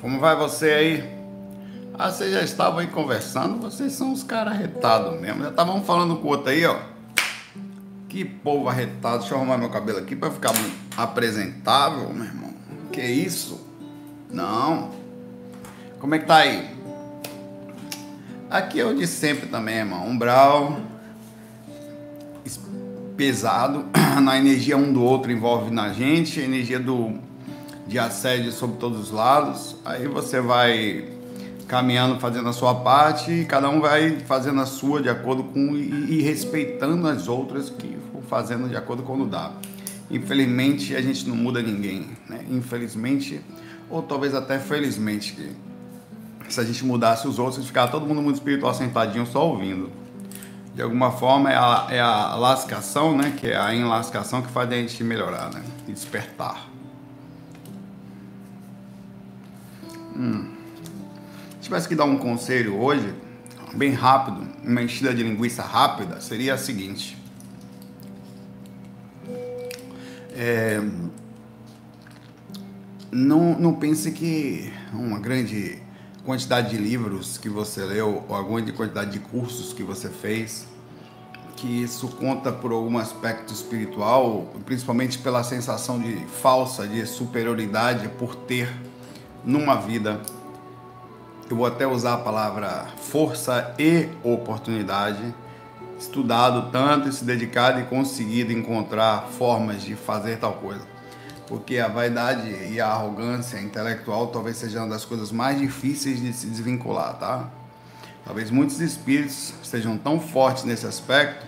Como vai você aí? Ah, vocês já estavam aí conversando? Vocês são os caras arretados mesmo. Já estavam falando com o outro aí, ó. Que povo arretado. Deixa eu arrumar meu cabelo aqui pra ficar apresentável, meu irmão. Que isso? Não. Como é que tá aí? Aqui é o de sempre também, irmão. Umbral. Pesado. Na energia um do outro envolve na gente. A energia do de assédio sobre todos os lados. Aí você vai caminhando, fazendo a sua parte e cada um vai fazendo a sua de acordo com e, e respeitando as outras que for fazendo de acordo com o dá. Infelizmente a gente não muda ninguém, né? Infelizmente ou talvez até felizmente que se a gente mudasse os outros, ficar todo mundo muito espiritual sentadinho só ouvindo. De alguma forma é a, é a lascação, né? Que é a enlascação que faz a gente melhorar, né? E despertar. Hum. Se tivesse que dar um conselho hoje, bem rápido, uma enchida de linguiça rápida, seria a seguinte. É, não, não pense que uma grande quantidade de livros que você leu ou alguma quantidade de cursos que você fez que isso conta por algum aspecto espiritual, principalmente pela sensação de falsa de superioridade por ter numa vida, eu vou até usar a palavra força e oportunidade, estudado tanto e se dedicado e conseguido encontrar formas de fazer tal coisa. Porque a vaidade e a arrogância intelectual talvez seja uma das coisas mais difíceis de se desvincular, tá? Talvez muitos espíritos sejam tão fortes nesse aspecto,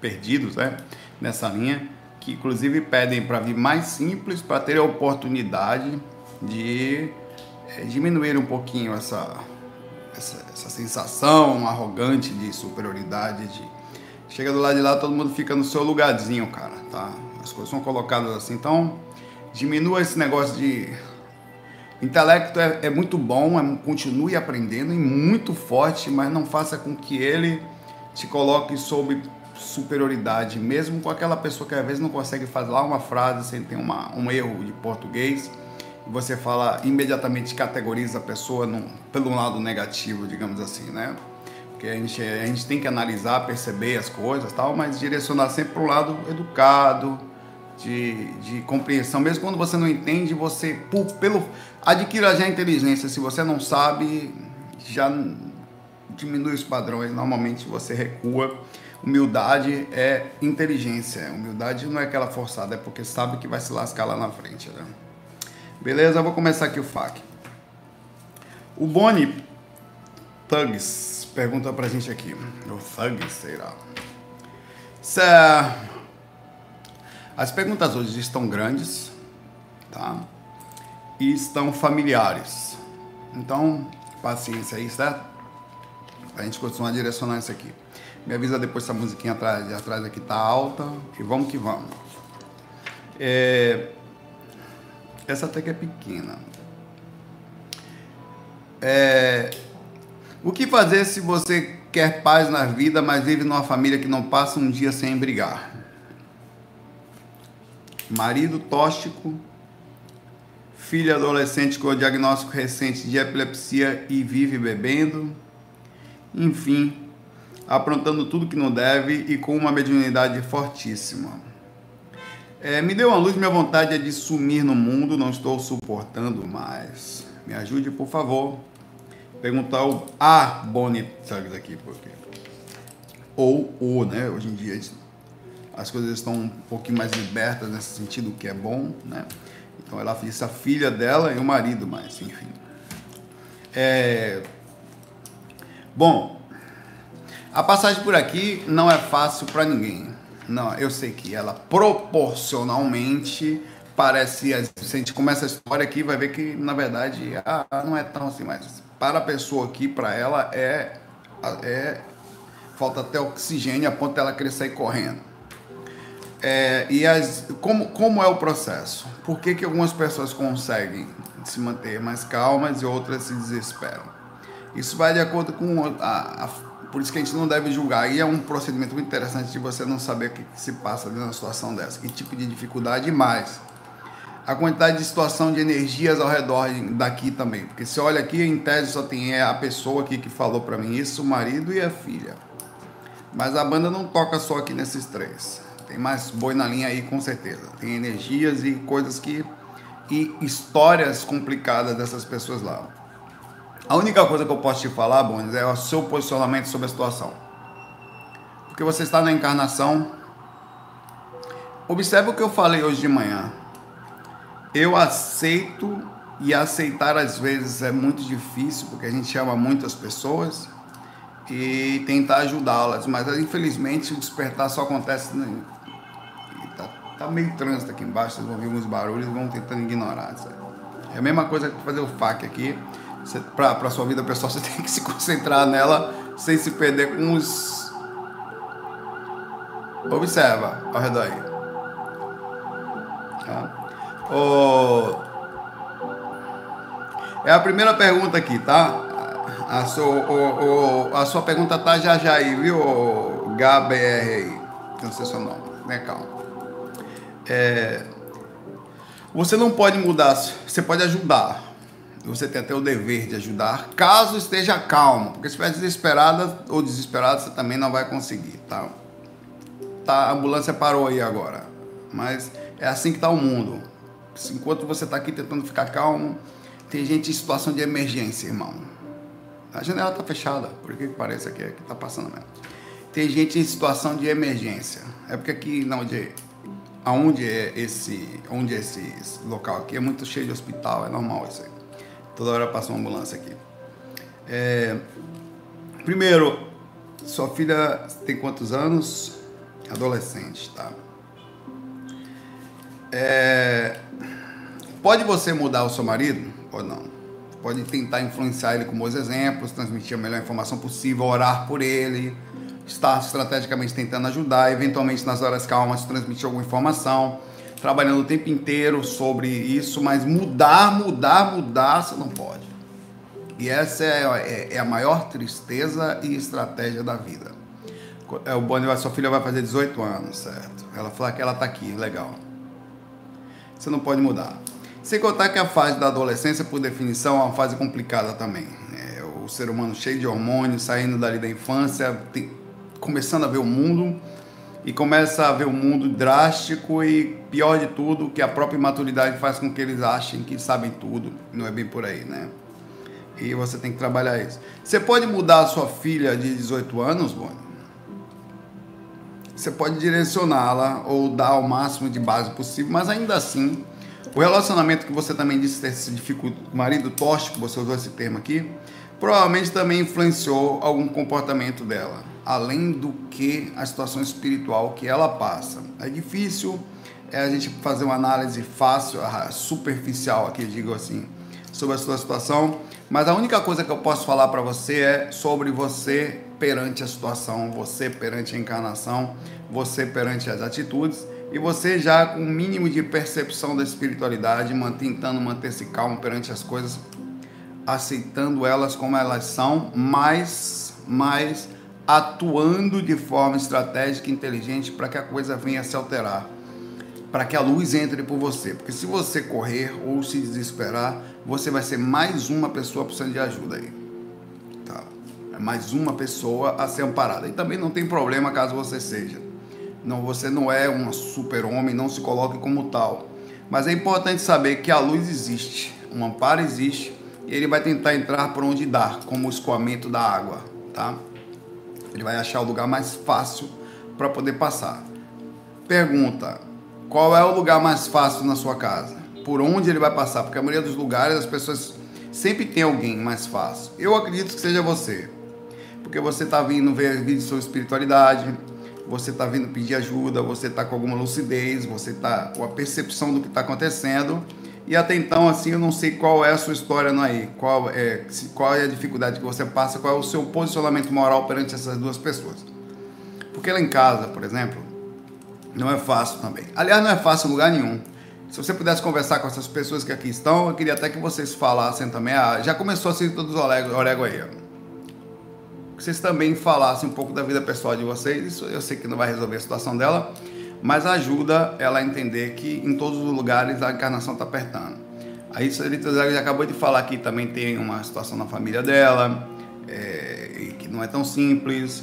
perdidos, né? Nessa linha, que inclusive pedem para vir mais simples para ter a oportunidade de é, diminuir um pouquinho essa, essa, essa, sensação arrogante de superioridade. De... Chega do lado de lá, todo mundo fica no seu lugarzinho, cara, tá? As coisas são colocadas assim. Então, diminua esse negócio de. Intelecto é, é muito bom, é, continue aprendendo e muito forte, mas não faça com que ele te coloque sob superioridade, mesmo com aquela pessoa que às vezes não consegue falar uma frase sem ter uma, um erro de português você fala, imediatamente categoriza a pessoa num, pelo lado negativo, digamos assim, né? Porque a gente, a gente tem que analisar, perceber as coisas tal, mas direcionar sempre para o lado educado, de, de compreensão. Mesmo quando você não entende, você, por, pelo, adquira já a inteligência. Se você não sabe, já diminui os padrões. Normalmente você recua. Humildade é inteligência. Humildade não é aquela forçada, é porque sabe que vai se lascar lá na frente, né? Beleza? Vou começar aqui o FAQ. O Boni Thugs pergunta pra gente aqui. O Thugs, sei lá. As perguntas hoje estão grandes, tá? E estão familiares. Então, paciência aí, certo? A gente continuar direcionando isso aqui. Me avisa depois se a musiquinha atrás, atrás aqui tá alta. E vamos que vamos. É... Essa até que é pequena. É... O que fazer se você quer paz na vida, mas vive numa família que não passa um dia sem brigar? Marido tóxico, filho adolescente com diagnóstico recente de epilepsia e vive bebendo, enfim, aprontando tudo que não deve e com uma mediunidade fortíssima. É, me deu uma luz, minha vontade é de sumir no mundo, não estou suportando mais. Me ajude, por favor. Perguntar o A Bonnie Tugs aqui, porque. Ou o, né? Hoje em dia as coisas estão um pouquinho mais libertas nesse sentido, o que é bom, né? Então ela disse a filha dela e o marido, mas enfim. É... Bom, a passagem por aqui não é fácil para ninguém. Não, eu sei que ela proporcionalmente parece. Se a gente começa a história aqui, vai ver que na verdade ah, não é tão assim, mas para a pessoa aqui, para ela é, é falta até oxigênio a ponto dela sair correndo. É, e as, como, como é o processo? Por que, que algumas pessoas conseguem se manter mais calmas e outras se desesperam? Isso vai de acordo com a, a por isso que a gente não deve julgar. E é um procedimento muito interessante de você não saber o que se passa numa situação dessa, que tipo de dificuldade mais. a quantidade de situação de energias ao redor daqui também. Porque se olha aqui, em tese só tem a pessoa aqui que falou para mim isso, o marido e a filha. Mas a banda não toca só aqui nesses três. Tem mais boi na linha aí, com certeza. Tem energias e coisas que. e histórias complicadas dessas pessoas lá. A única coisa que eu posso te falar, Bones, é o seu posicionamento sobre a situação. Porque você está na encarnação. Observe o que eu falei hoje de manhã. Eu aceito e aceitar às vezes é muito difícil, porque a gente ama muitas pessoas e tentar ajudá-las, mas infelizmente o despertar só acontece. No... Tá, tá, meio trânsito aqui embaixo, vocês vão ouvir alguns barulhos e vão tentando ignorar. Sabe? É a mesma coisa que fazer o FAQ aqui. Para sua vida pessoal, você tem que se concentrar nela sem se perder com os. Observa ao redor aí. Tá? É a primeira pergunta aqui, tá? A sua, a sua pergunta tá já já aí, viu, GBR? Não sei seu nome, né? Calma. É, você não pode mudar, você pode ajudar. Você tem até o dever de ajudar, caso esteja calmo. Porque se estiver desesperada ou desesperado, você também não vai conseguir, tá? tá? A ambulância parou aí agora. Mas é assim que tá o mundo. Enquanto você está aqui tentando ficar calmo, tem gente em situação de emergência, irmão. A janela está fechada, por que parece que está passando mesmo. Tem gente em situação de emergência. É porque aqui, não, onde, aonde é esse, onde é esse, esse local aqui é muito cheio de hospital, é normal isso aí. Toda hora passa uma ambulância aqui. É, primeiro, sua filha tem quantos anos? Adolescente, tá? É, pode você mudar o seu marido ou não? Pode tentar influenciar ele com bons exemplos, transmitir a melhor informação possível, orar por ele, estar estrategicamente tentando ajudar, eventualmente nas horas calmas transmitir alguma informação, trabalhando o tempo inteiro sobre isso, mas mudar, mudar, mudar, você não pode. E essa é, é, é a maior tristeza e estratégia da vida. É, o Bonnie, sua filha vai fazer 18 anos, certo? Ela fala que ela está aqui, legal você não pode mudar. Sem contar que a fase da adolescência, por definição, é uma fase complicada também. É, o ser humano cheio de hormônios, saindo dali da infância, tem, começando a ver o mundo e começa a ver o mundo drástico e pior de tudo, que a própria imaturidade faz com que eles achem que sabem tudo. Não é bem por aí, né? E você tem que trabalhar isso. Você pode mudar a sua filha de 18 anos, Boni? você pode direcioná-la ou dar o máximo de base possível, mas ainda assim, o relacionamento que você também disse ter se dificulta, o marido tóxico, você usou esse termo aqui, provavelmente também influenciou algum comportamento dela, além do que a situação espiritual que ela passa. É difícil é a gente fazer uma análise fácil, superficial aqui, digo assim, sobre a sua situação, mas a única coisa que eu posso falar para você é sobre você perante a situação, você perante a encarnação, você perante as atitudes e você já com o mínimo de percepção da espiritualidade, tentando manter-se calmo perante as coisas, aceitando elas como elas são, mas, mas atuando de forma estratégica e inteligente para que a coisa venha a se alterar, para que a luz entre por você. Porque se você correr ou se desesperar, você vai ser mais uma pessoa precisando de ajuda aí mais uma pessoa a ser amparada. E também não tem problema caso você seja. Não, você não é um super-homem, não se coloque como tal. Mas é importante saber que a luz existe, um amparo existe, e ele vai tentar entrar por onde dá, como o escoamento da água, tá? Ele vai achar o lugar mais fácil para poder passar. Pergunta: qual é o lugar mais fácil na sua casa? Por onde ele vai passar? Porque a maioria dos lugares as pessoas sempre tem alguém mais fácil. Eu acredito que seja você porque você está vindo ver vídeos sobre espiritualidade, você está vindo pedir ajuda, você está com alguma lucidez, você está com a percepção do que está acontecendo. E até então, assim, eu não sei qual é a sua história não aí, qual é, qual é a dificuldade que você passa, qual é o seu posicionamento moral perante essas duas pessoas. Porque lá em casa, por exemplo, não é fácil também. Aliás, não é fácil em lugar nenhum. Se você pudesse conversar com essas pessoas que aqui estão, eu queria até que vocês falassem também. Ah, já começou a ser todos os orégano aí. Ó vocês também falassem um pouco da vida pessoal de vocês. Isso eu sei que não vai resolver a situação dela, mas ajuda ela a entender que em todos os lugares a encarnação está apertando. Aí ele acabou de falar que também tem uma situação na família dela, é, que não é tão simples,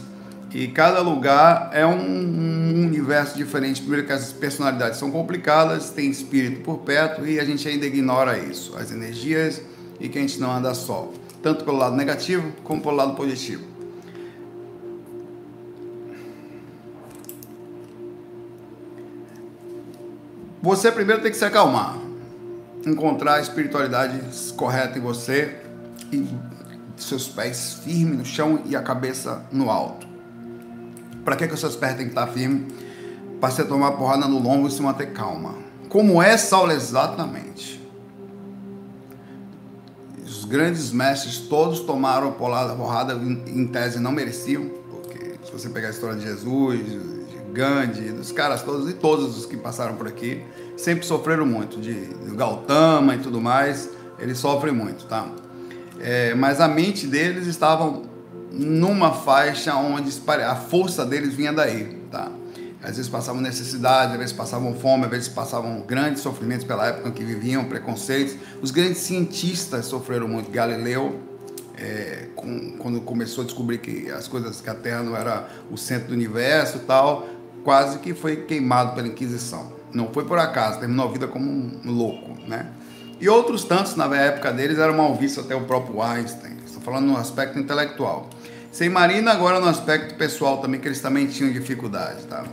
e cada lugar é um, um, universo diferente. Primeiro que as personalidades são complicadas, tem espírito por perto e a gente ainda ignora isso, as energias e que a gente não anda só, tanto pelo lado negativo como pelo lado positivo. Você primeiro tem que se acalmar, encontrar a espiritualidade correta em você e seus pés firmes no chão e a cabeça no alto. Para que, que os seus pés têm que estar firmes? Para você tomar porrada no lombo e se manter calma. Como é Saulo exatamente? Os grandes mestres todos tomaram porrada, porrada em tese não mereciam, porque se você pegar a história de Jesus, Gandhi, dos caras todos e todos os que passaram por aqui, sempre sofreram muito, de, de Gautama e tudo mais, eles sofrem muito, tá? É, mas a mente deles estava numa faixa onde a força deles vinha daí, tá? Às vezes passavam necessidade, às vezes passavam fome, às vezes passavam grandes sofrimentos pela época em que viviam, preconceitos. Os grandes cientistas sofreram muito. Galileu, é, com, quando começou a descobrir que as coisas, que a Terra não era o centro do universo tal, quase que foi queimado pela Inquisição. Não foi por acaso, terminou a vida como um louco, né? E outros tantos na época deles eram mal vistos, até o próprio Einstein. Estou falando no aspecto intelectual. Sem Marina, agora no aspecto pessoal também, que eles também tinham dificuldade, tá?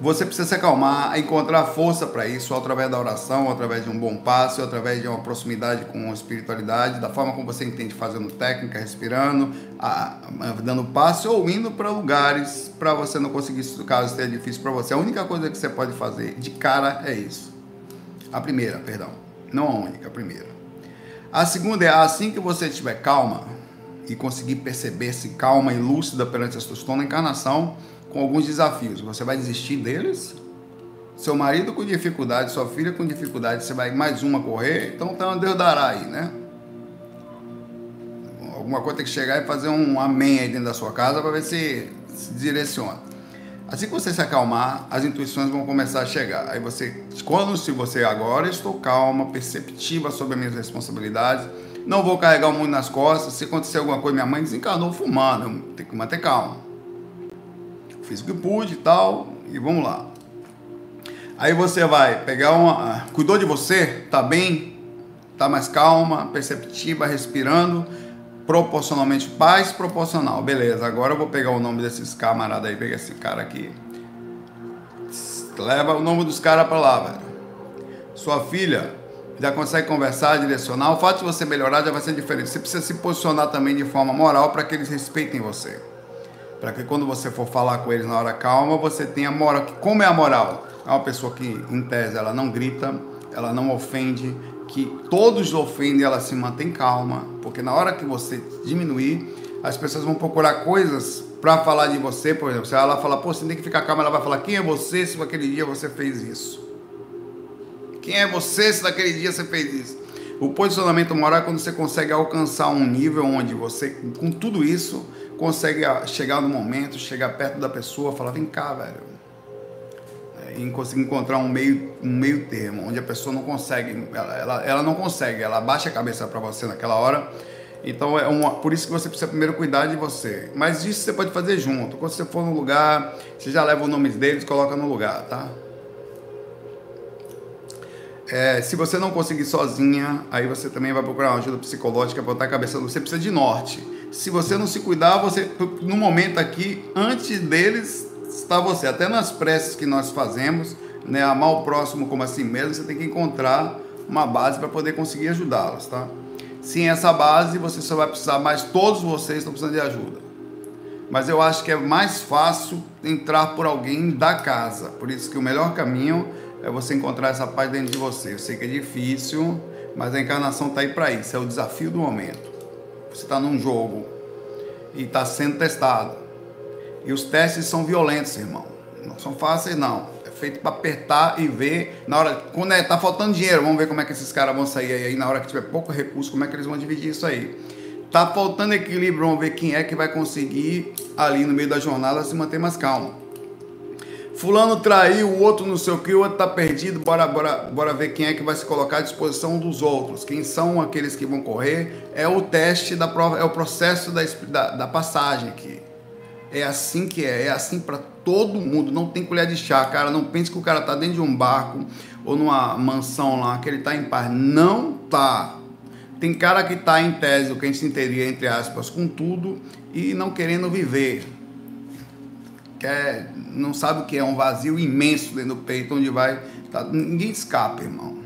Você precisa se acalmar, encontrar força para isso, através da oração, através de um bom passo, através de uma proximidade com a espiritualidade, da forma como você entende, fazendo técnica, respirando, a, a, dando passo, ou indo para lugares para você não conseguir, caso esteja difícil para você. A única coisa que você pode fazer de cara é isso. A primeira, perdão. Não a única, a primeira. A segunda é assim que você estiver calma, e conseguir perceber-se calma e lúcida perante as suas na encarnação com alguns desafios. Você vai desistir deles? Seu marido com dificuldade, sua filha com dificuldade, você vai mais uma correr? Então, então Deus dará aí, né? Alguma coisa tem que chegar e fazer um amém aí dentro da sua casa para ver se se direciona. Assim que você se acalmar, as intuições vão começar a chegar. Aí você, quando se você agora estou calma, perceptiva sobre as minhas responsabilidades, não vou carregar o mundo nas costas. Se acontecer alguma coisa, minha mãe desencarnou fumando. Tenho que manter calma. Fiz o que pude e tal, e vamos lá. Aí você vai pegar uma. Ah, cuidou de você? Tá bem? Tá mais calma, perceptiva, respirando. Proporcionalmente paz proporcional. Beleza, agora eu vou pegar o nome desses camaradas aí. Pega esse cara aqui. Leva o nome dos caras pra lá, velho. Sua filha já consegue conversar, direcionar. O fato de você melhorar já vai ser diferente. Você precisa se posicionar também de forma moral para que eles respeitem você. Para que quando você for falar com eles na hora calma, você tenha moral. Como é a moral? É uma pessoa que, em tese, ela não grita, ela não ofende, que todos ofendem, ela se mantém calma, porque na hora que você diminuir, as pessoas vão procurar coisas para falar de você, por exemplo. Se ela falar, pô, você tem que ficar calma, ela vai falar, quem é você se naquele dia você fez isso? Quem é você se naquele dia você fez isso? O posicionamento moral é quando você consegue alcançar um nível onde você, com tudo isso, consegue chegar no momento, chegar perto da pessoa, falar, vem cá, velho. É, e conseguir encontrar um meio, um meio termo, onde a pessoa não consegue, ela, ela, ela não consegue, ela baixa a cabeça para você naquela hora. Então é uma, por isso que você precisa primeiro cuidar de você. Mas isso você pode fazer junto. Quando você for no lugar, você já leva os nomes deles, coloca no lugar, tá? É, se você não conseguir sozinha, aí você também vai procurar uma ajuda psicológica para botar a cabeça. Você precisa de norte. Se você não se cuidar, você no momento aqui, antes deles, está você. Até nas preces que nós fazemos, né, amar o próximo como assim mesmo, você tem que encontrar uma base para poder conseguir ajudá-los, tá? Sem essa base, você só vai precisar, mas todos vocês estão precisando de ajuda. Mas eu acho que é mais fácil entrar por alguém da casa. Por isso que o melhor caminho é você encontrar essa paz dentro de você. Eu sei que é difícil, mas a encarnação está aí para isso. É o desafio do momento. Você está num jogo e está sendo testado. E os testes são violentos, irmão. Não são fáceis, não. É feito para apertar e ver. Na hora, quando é, tá faltando dinheiro, vamos ver como é que esses caras vão sair aí. Na hora que tiver pouco recurso, como é que eles vão dividir isso aí. Tá faltando equilíbrio, vamos ver quem é que vai conseguir ali no meio da jornada se manter mais calmo. Fulano traiu, o outro não sei o que, o outro tá perdido, bora, bora, bora ver quem é que vai se colocar à disposição dos outros. Quem são aqueles que vão correr? É o teste da prova, é o processo da, da, da passagem aqui. É assim que é, é assim para todo mundo. Não tem colher de chá, cara. Não pense que o cara tá dentro de um barco ou numa mansão lá, que ele tá em paz. Não tá. Tem cara que tá em tese, o que a gente entenderia, entre aspas, com tudo e não querendo viver. Quer, não sabe o que é um vazio imenso dentro do peito, onde vai. Tá, ninguém escapa, irmão.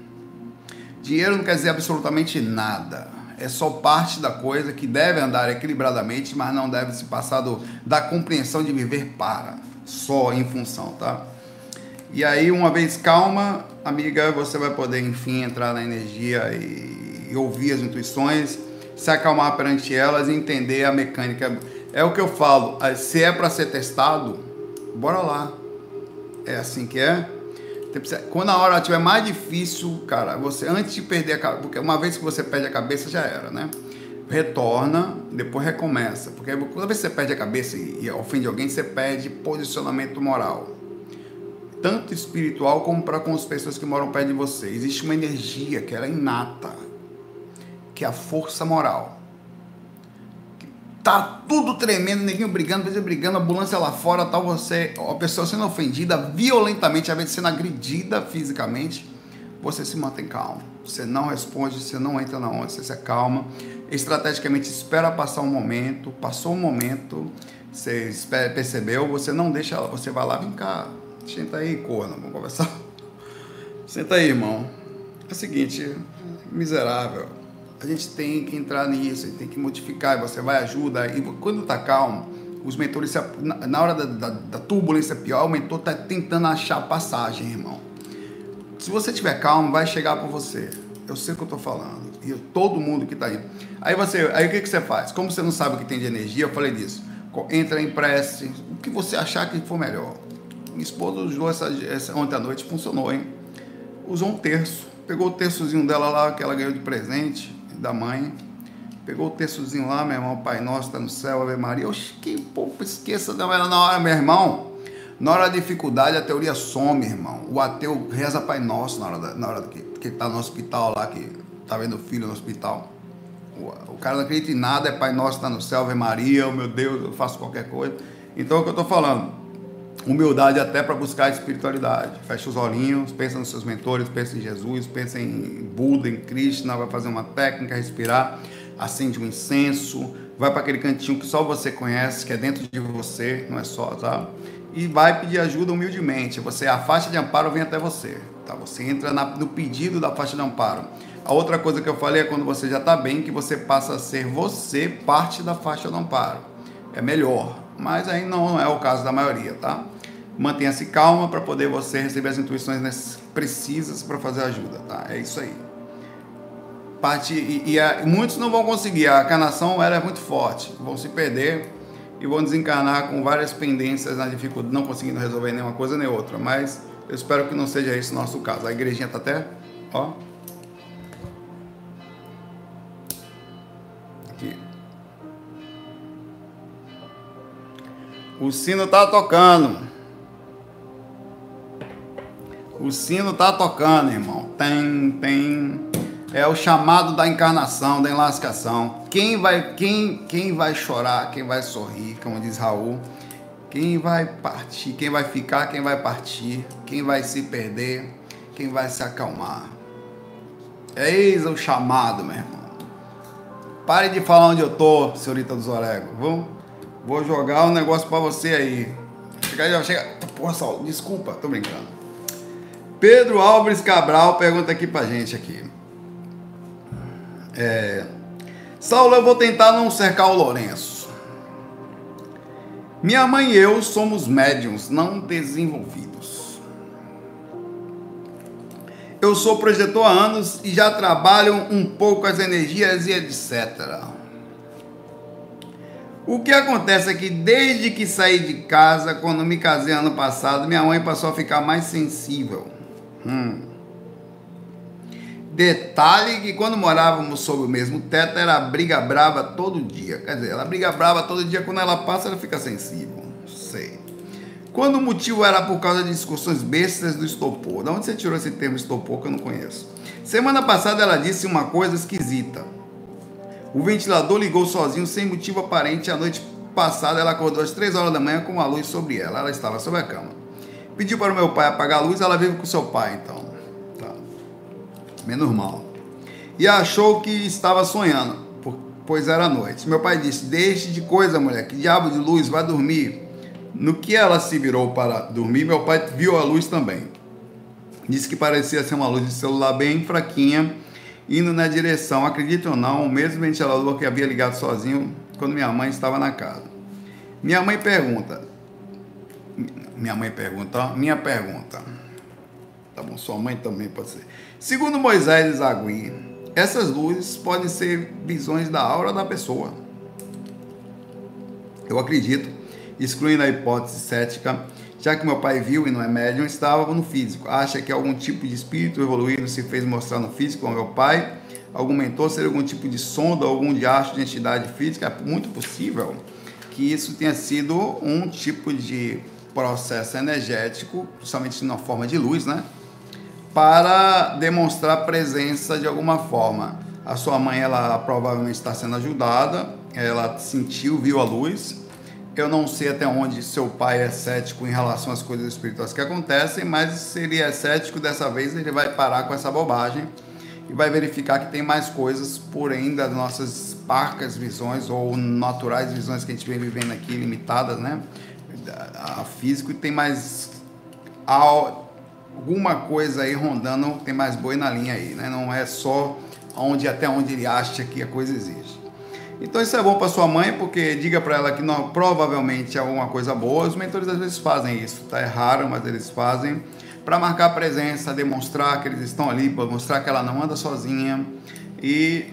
Dinheiro não quer dizer absolutamente nada é só parte da coisa que deve andar equilibradamente, mas não deve se passar do, da compreensão de viver para, só em função, tá? E aí, uma vez calma, amiga, você vai poder, enfim, entrar na energia e, e ouvir as intuições, se acalmar perante elas e entender a mecânica. É o que eu falo, se é para ser testado, bora lá. É assim que é. Quando a hora estiver mais difícil, cara, você antes de perder a cabeça, porque uma vez que você perde a cabeça já era, né? Retorna, depois recomeça. Porque toda vez que você perde a cabeça e ofende alguém, você perde posicionamento moral. Tanto espiritual como para com as pessoas que moram perto de você. Existe uma energia que ela é inata, que é a força moral. Tá tudo tremendo, neguinho brigando, vezes brigando, ambulância lá fora, tal, você, a pessoa sendo ofendida violentamente, às vezes sendo agredida fisicamente, você se mantém calmo. Você não responde, você não entra na onda, você se acalma. Estrategicamente espera passar um momento, passou um momento, você percebeu, você não deixa você vai lá, vem cá, senta aí, corno, vamos conversar. Senta aí, irmão. É o seguinte, miserável a gente tem que entrar nisso, tem que modificar, você vai ajuda. E quando está calmo, os mentores, na hora da, da, da turbulência pior, o mentor está tentando achar passagem, irmão. Se você estiver calmo, vai chegar para você. Eu sei o que eu estou falando. E todo mundo que está aí. Aí você, aí o que, que você faz? Como você não sabe o que tem de energia, eu falei disso. Entra em prece, o que você achar que for melhor. Minha esposa usou essa, essa ontem à noite, funcionou, hein? Usou um terço. Pegou o terçozinho dela lá que ela ganhou de presente da mãe. Pegou o textozinho lá, meu irmão, Pai Nosso está no céu, Ave Maria. Oxe, que pouco esqueça não era na hora, meu irmão. Na hora da dificuldade, a teoria some, irmão. O ateu reza Pai Nosso na hora, da, na hora que, que está no hospital lá, que tá vendo o filho no hospital. O, o cara não acredita em nada, é Pai Nosso está no céu, Ave Maria, oh, meu Deus, eu faço qualquer coisa. Então é o que eu estou falando humildade até para buscar espiritualidade. Fecha os olhinhos, pensa nos seus mentores, pensa em Jesus, pensa em Buda, em Krishna, vai fazer uma técnica, respirar, acende um incenso, vai para aquele cantinho que só você conhece, que é dentro de você, não é só, tá? E vai pedir ajuda humildemente. Você a faixa de amparo vem até você, tá? Você entra na, no pedido da faixa de amparo. A outra coisa que eu falei é quando você já está bem, que você passa a ser você parte da faixa de amparo. É melhor, mas aí não é o caso da maioria, tá? Mantenha-se calma para poder você receber as intuições precisas para fazer ajuda, tá? É isso aí. Parte, e, e a, muitos não vão conseguir, a canação ela é muito forte, vão se perder e vão desencarnar com várias pendências na dificuldade, não conseguindo resolver nenhuma coisa nem outra, mas eu espero que não seja esse o nosso caso. A igrejinha tá até, ó. O sino tá tocando. O sino tá tocando, irmão. Tem, tem. É o chamado da encarnação, da enlascação. Quem vai, quem, quem vai chorar, quem vai sorrir, como diz Raul. Quem vai partir, quem vai ficar, quem vai partir, quem vai se perder, quem vai se acalmar. Eis o chamado, meu irmão. Pare de falar onde eu tô, senhorita dos Oregos. Vou, vou jogar um negócio para você aí. Chega chega. Porra, Saulo, desculpa, tô brincando. Pedro Álvares Cabral pergunta aqui pra gente aqui. É, Saulo, eu vou tentar não cercar o Lourenço. Minha mãe e eu somos médiums não desenvolvidos. Eu sou projetor há anos e já trabalho um pouco as energias e etc. O que acontece é que desde que saí de casa, quando me casei ano passado, minha mãe passou a ficar mais sensível. Hum. Detalhe que quando morávamos sob o mesmo teto era briga brava todo dia. Quer dizer, ela briga brava todo dia, quando ela passa ela fica sensível. Sei. Quando o motivo era por causa de discussões bestas do estopor. De onde você tirou esse termo estopor que eu não conheço? Semana passada ela disse uma coisa esquisita. O ventilador ligou sozinho sem motivo aparente. A noite passada ela acordou às 3 horas da manhã com a luz sobre ela. Ela estava sobre a cama. Pediu para o meu pai apagar a luz. Ela vive com seu pai, então. Tá. Menos mal. E achou que estava sonhando, pois era noite. Meu pai disse: Deixe de coisa, mulher. Que diabo de luz, vai dormir. No que ela se virou para dormir, meu pai viu a luz também. Disse que parecia ser uma luz de celular bem fraquinha, indo na direção, acredite ou não, o mesmo ventilador que havia ligado sozinho quando minha mãe estava na casa. Minha mãe pergunta. Minha mãe pergunta, minha pergunta. Tá bom, sua mãe também pode ser. Segundo Moisés Zagui, essas luzes podem ser visões da aura da pessoa. Eu acredito excluindo a hipótese cética, já que meu pai viu e não é médium, estava no físico. Acha que algum tipo de espírito evoluído se fez mostrar no físico com meu pai? Algum mentor ser algum tipo de sonda, algum diacho de entidade física? É muito possível que isso tenha sido um tipo de processo energético, principalmente na forma de luz, né? Para demonstrar presença de alguma forma. A sua mãe, ela provavelmente está sendo ajudada, ela sentiu, viu a luz, eu não sei até onde seu pai é cético em relação às coisas espirituais que acontecem, mas se ele é cético dessa vez, ele vai parar com essa bobagem e vai verificar que tem mais coisas por ainda das nossas parcas visões ou naturais visões que a gente vem vivendo aqui, limitadas, né? Físico e tem mais alguma coisa aí rondando, tem mais boi na linha aí, né? Não é só onde até onde ele acha que a coisa existe. Então isso é bom para sua mãe, porque diga para ela que não, provavelmente é alguma coisa boa. Os mentores às vezes fazem isso, tá? É raro, mas eles fazem para marcar presença, demonstrar que eles estão ali, para mostrar que ela não anda sozinha e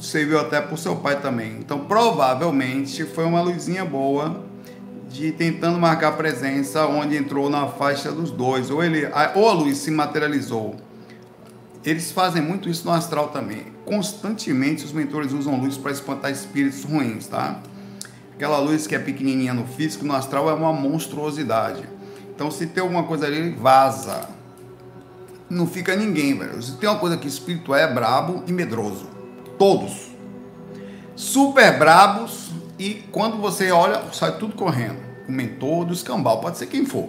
serviu até para o seu pai também. Então provavelmente foi uma luzinha boa de tentando marcar presença onde entrou na faixa dos dois, ou ele, ou a luz se materializou eles fazem muito isso no astral também. Constantemente os mentores usam luz para espantar espíritos ruins, tá? Aquela luz que é pequenininha no físico, no astral é uma monstruosidade. Então se tem alguma coisa ali, vaza. Não fica ninguém, velho. Se tem uma coisa que espírito é brabo e medroso. Todos. Super brabos e quando você olha, sai tudo correndo. O mentor do escambau, pode ser quem for.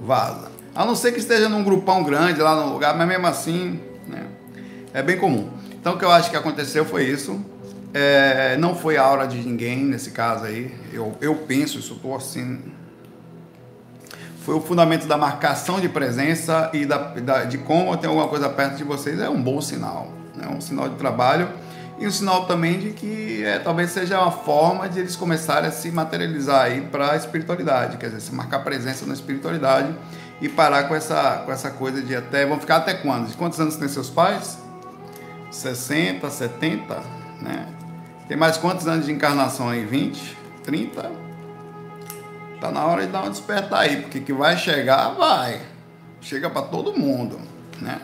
Vaza. A não ser que esteja num grupão grande lá no lugar, mas mesmo assim, né, é bem comum. Então o que eu acho que aconteceu foi isso. É, não foi a hora de ninguém nesse caso aí. Eu, eu penso, isso estou assim. Foi o fundamento da marcação de presença e da, da, de como tem alguma coisa perto de vocês. É um bom sinal. É né? um sinal de trabalho e um sinal também de que é, talvez seja uma forma de eles começarem a se materializar aí para a espiritualidade, quer dizer, se marcar presença na espiritualidade e parar com essa, com essa coisa de até. Vão ficar até quando? De quantos anos tem seus pais? 60, 70, né? Tem mais quantos anos de encarnação aí? 20? 30? Tá na hora de dar um despertar aí, porque que vai chegar, vai. Chega para todo mundo, né?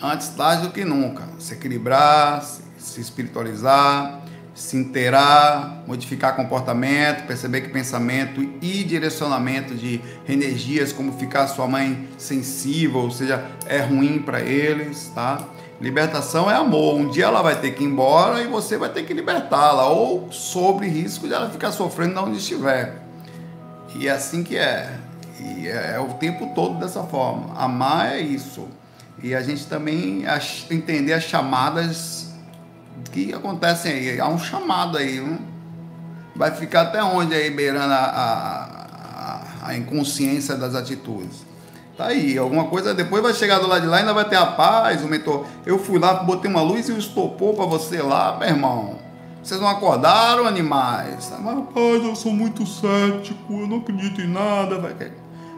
Antes tarde do que nunca. Se equilibrar, se, se espiritualizar, se inteirar, modificar comportamento, perceber que pensamento e direcionamento de energias, como ficar sua mãe sensível, ou seja, é ruim para eles, tá? Libertação é amor. Um dia ela vai ter que ir embora e você vai ter que libertá-la, ou sobre risco de ela ficar sofrendo onde estiver. E é assim que é. E é, é o tempo todo dessa forma. Amar é isso. E a gente também entender as chamadas que acontecem aí. Há um chamado aí, viu? vai ficar até onde aí beirando a, a, a, inconsciência das atitudes. Tá aí, alguma coisa depois vai chegar do lado de lá ainda vai ter a paz, o mentor. Eu fui lá, botei uma luz e estopou para você lá, meu irmão. Vocês não acordaram, animais? Mas, rapaz, eu sou muito cético, eu não acredito em nada.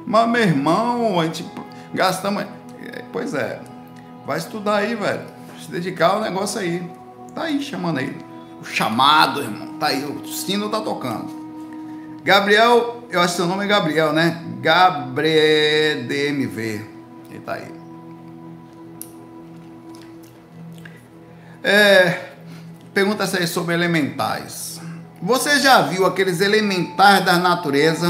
Mas, meu irmão, a gente gastamos. Pois é, vai estudar aí, velho. Se dedicar ao negócio aí. Tá aí chamando aí. O chamado, irmão. Tá aí, o sino tá tocando. Gabriel, eu acho que seu nome é Gabriel, né? Gabriel DMV. Ele tá aí. É, pergunta aí sobre elementais. Você já viu aqueles elementais da natureza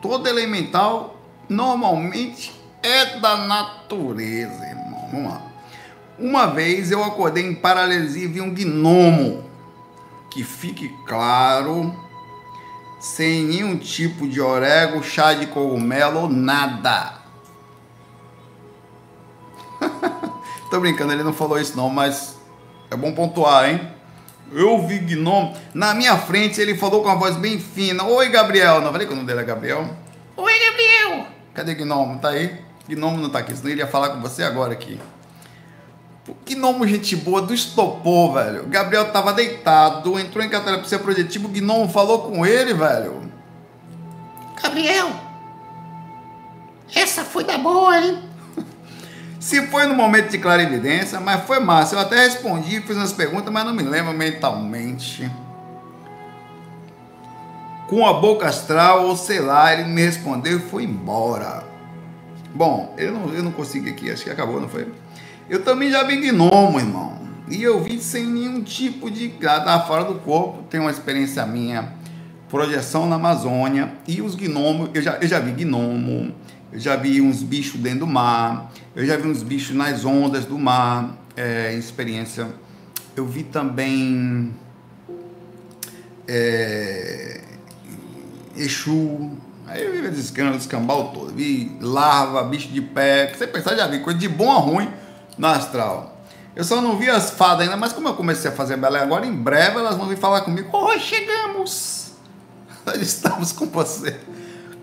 Todo elemental normalmente é da natureza, irmão. Vamos lá. Uma vez eu acordei em paralisia e vi um gnomo. Que fique claro, sem nenhum tipo de orégano, chá de cogumelo, nada. Tô brincando, ele não falou isso não, mas é bom pontuar, hein? Eu vi gnomo. Na minha frente ele falou com uma voz bem fina. Oi, Gabriel. Não falei que o nome dele é Gabriel? Oi, Gabriel. Cadê Gnomo? Tá aí? Gnomo não tá aqui, senão ele ia falar com você agora aqui. Gnomo, gente boa, do estopor, velho. Gabriel tava deitado, entrou em catalepsia projetiva, o Gnomo falou com ele, velho. Gabriel, essa foi da boa, hein? Se foi no momento de clarividência, mas foi massa. Eu até respondi, fiz umas perguntas, mas não me lembro mentalmente. Com a boca astral, ou sei lá, ele me respondeu e foi embora. Bom, eu não, eu não consegui aqui, acho que acabou, não foi? Eu também já vi gnomo, irmão. E eu vi sem nenhum tipo de. Tá fora do corpo, tem uma experiência minha. Projeção na Amazônia. E os gnomos, eu já, eu já vi gnomo, eu já vi uns bichos dentro do mar, eu já vi uns bichos nas ondas do mar, é, experiência. Eu vi também. É, Exu, Aí eu vi esse escambau todo, vi larva, bicho de pé, você pensar já vi coisa de bom a ruim no astral. Eu só não vi as fadas ainda, mas como eu comecei a fazer Belém agora, em breve elas vão vir falar comigo. Oi, chegamos! Nós estamos com você.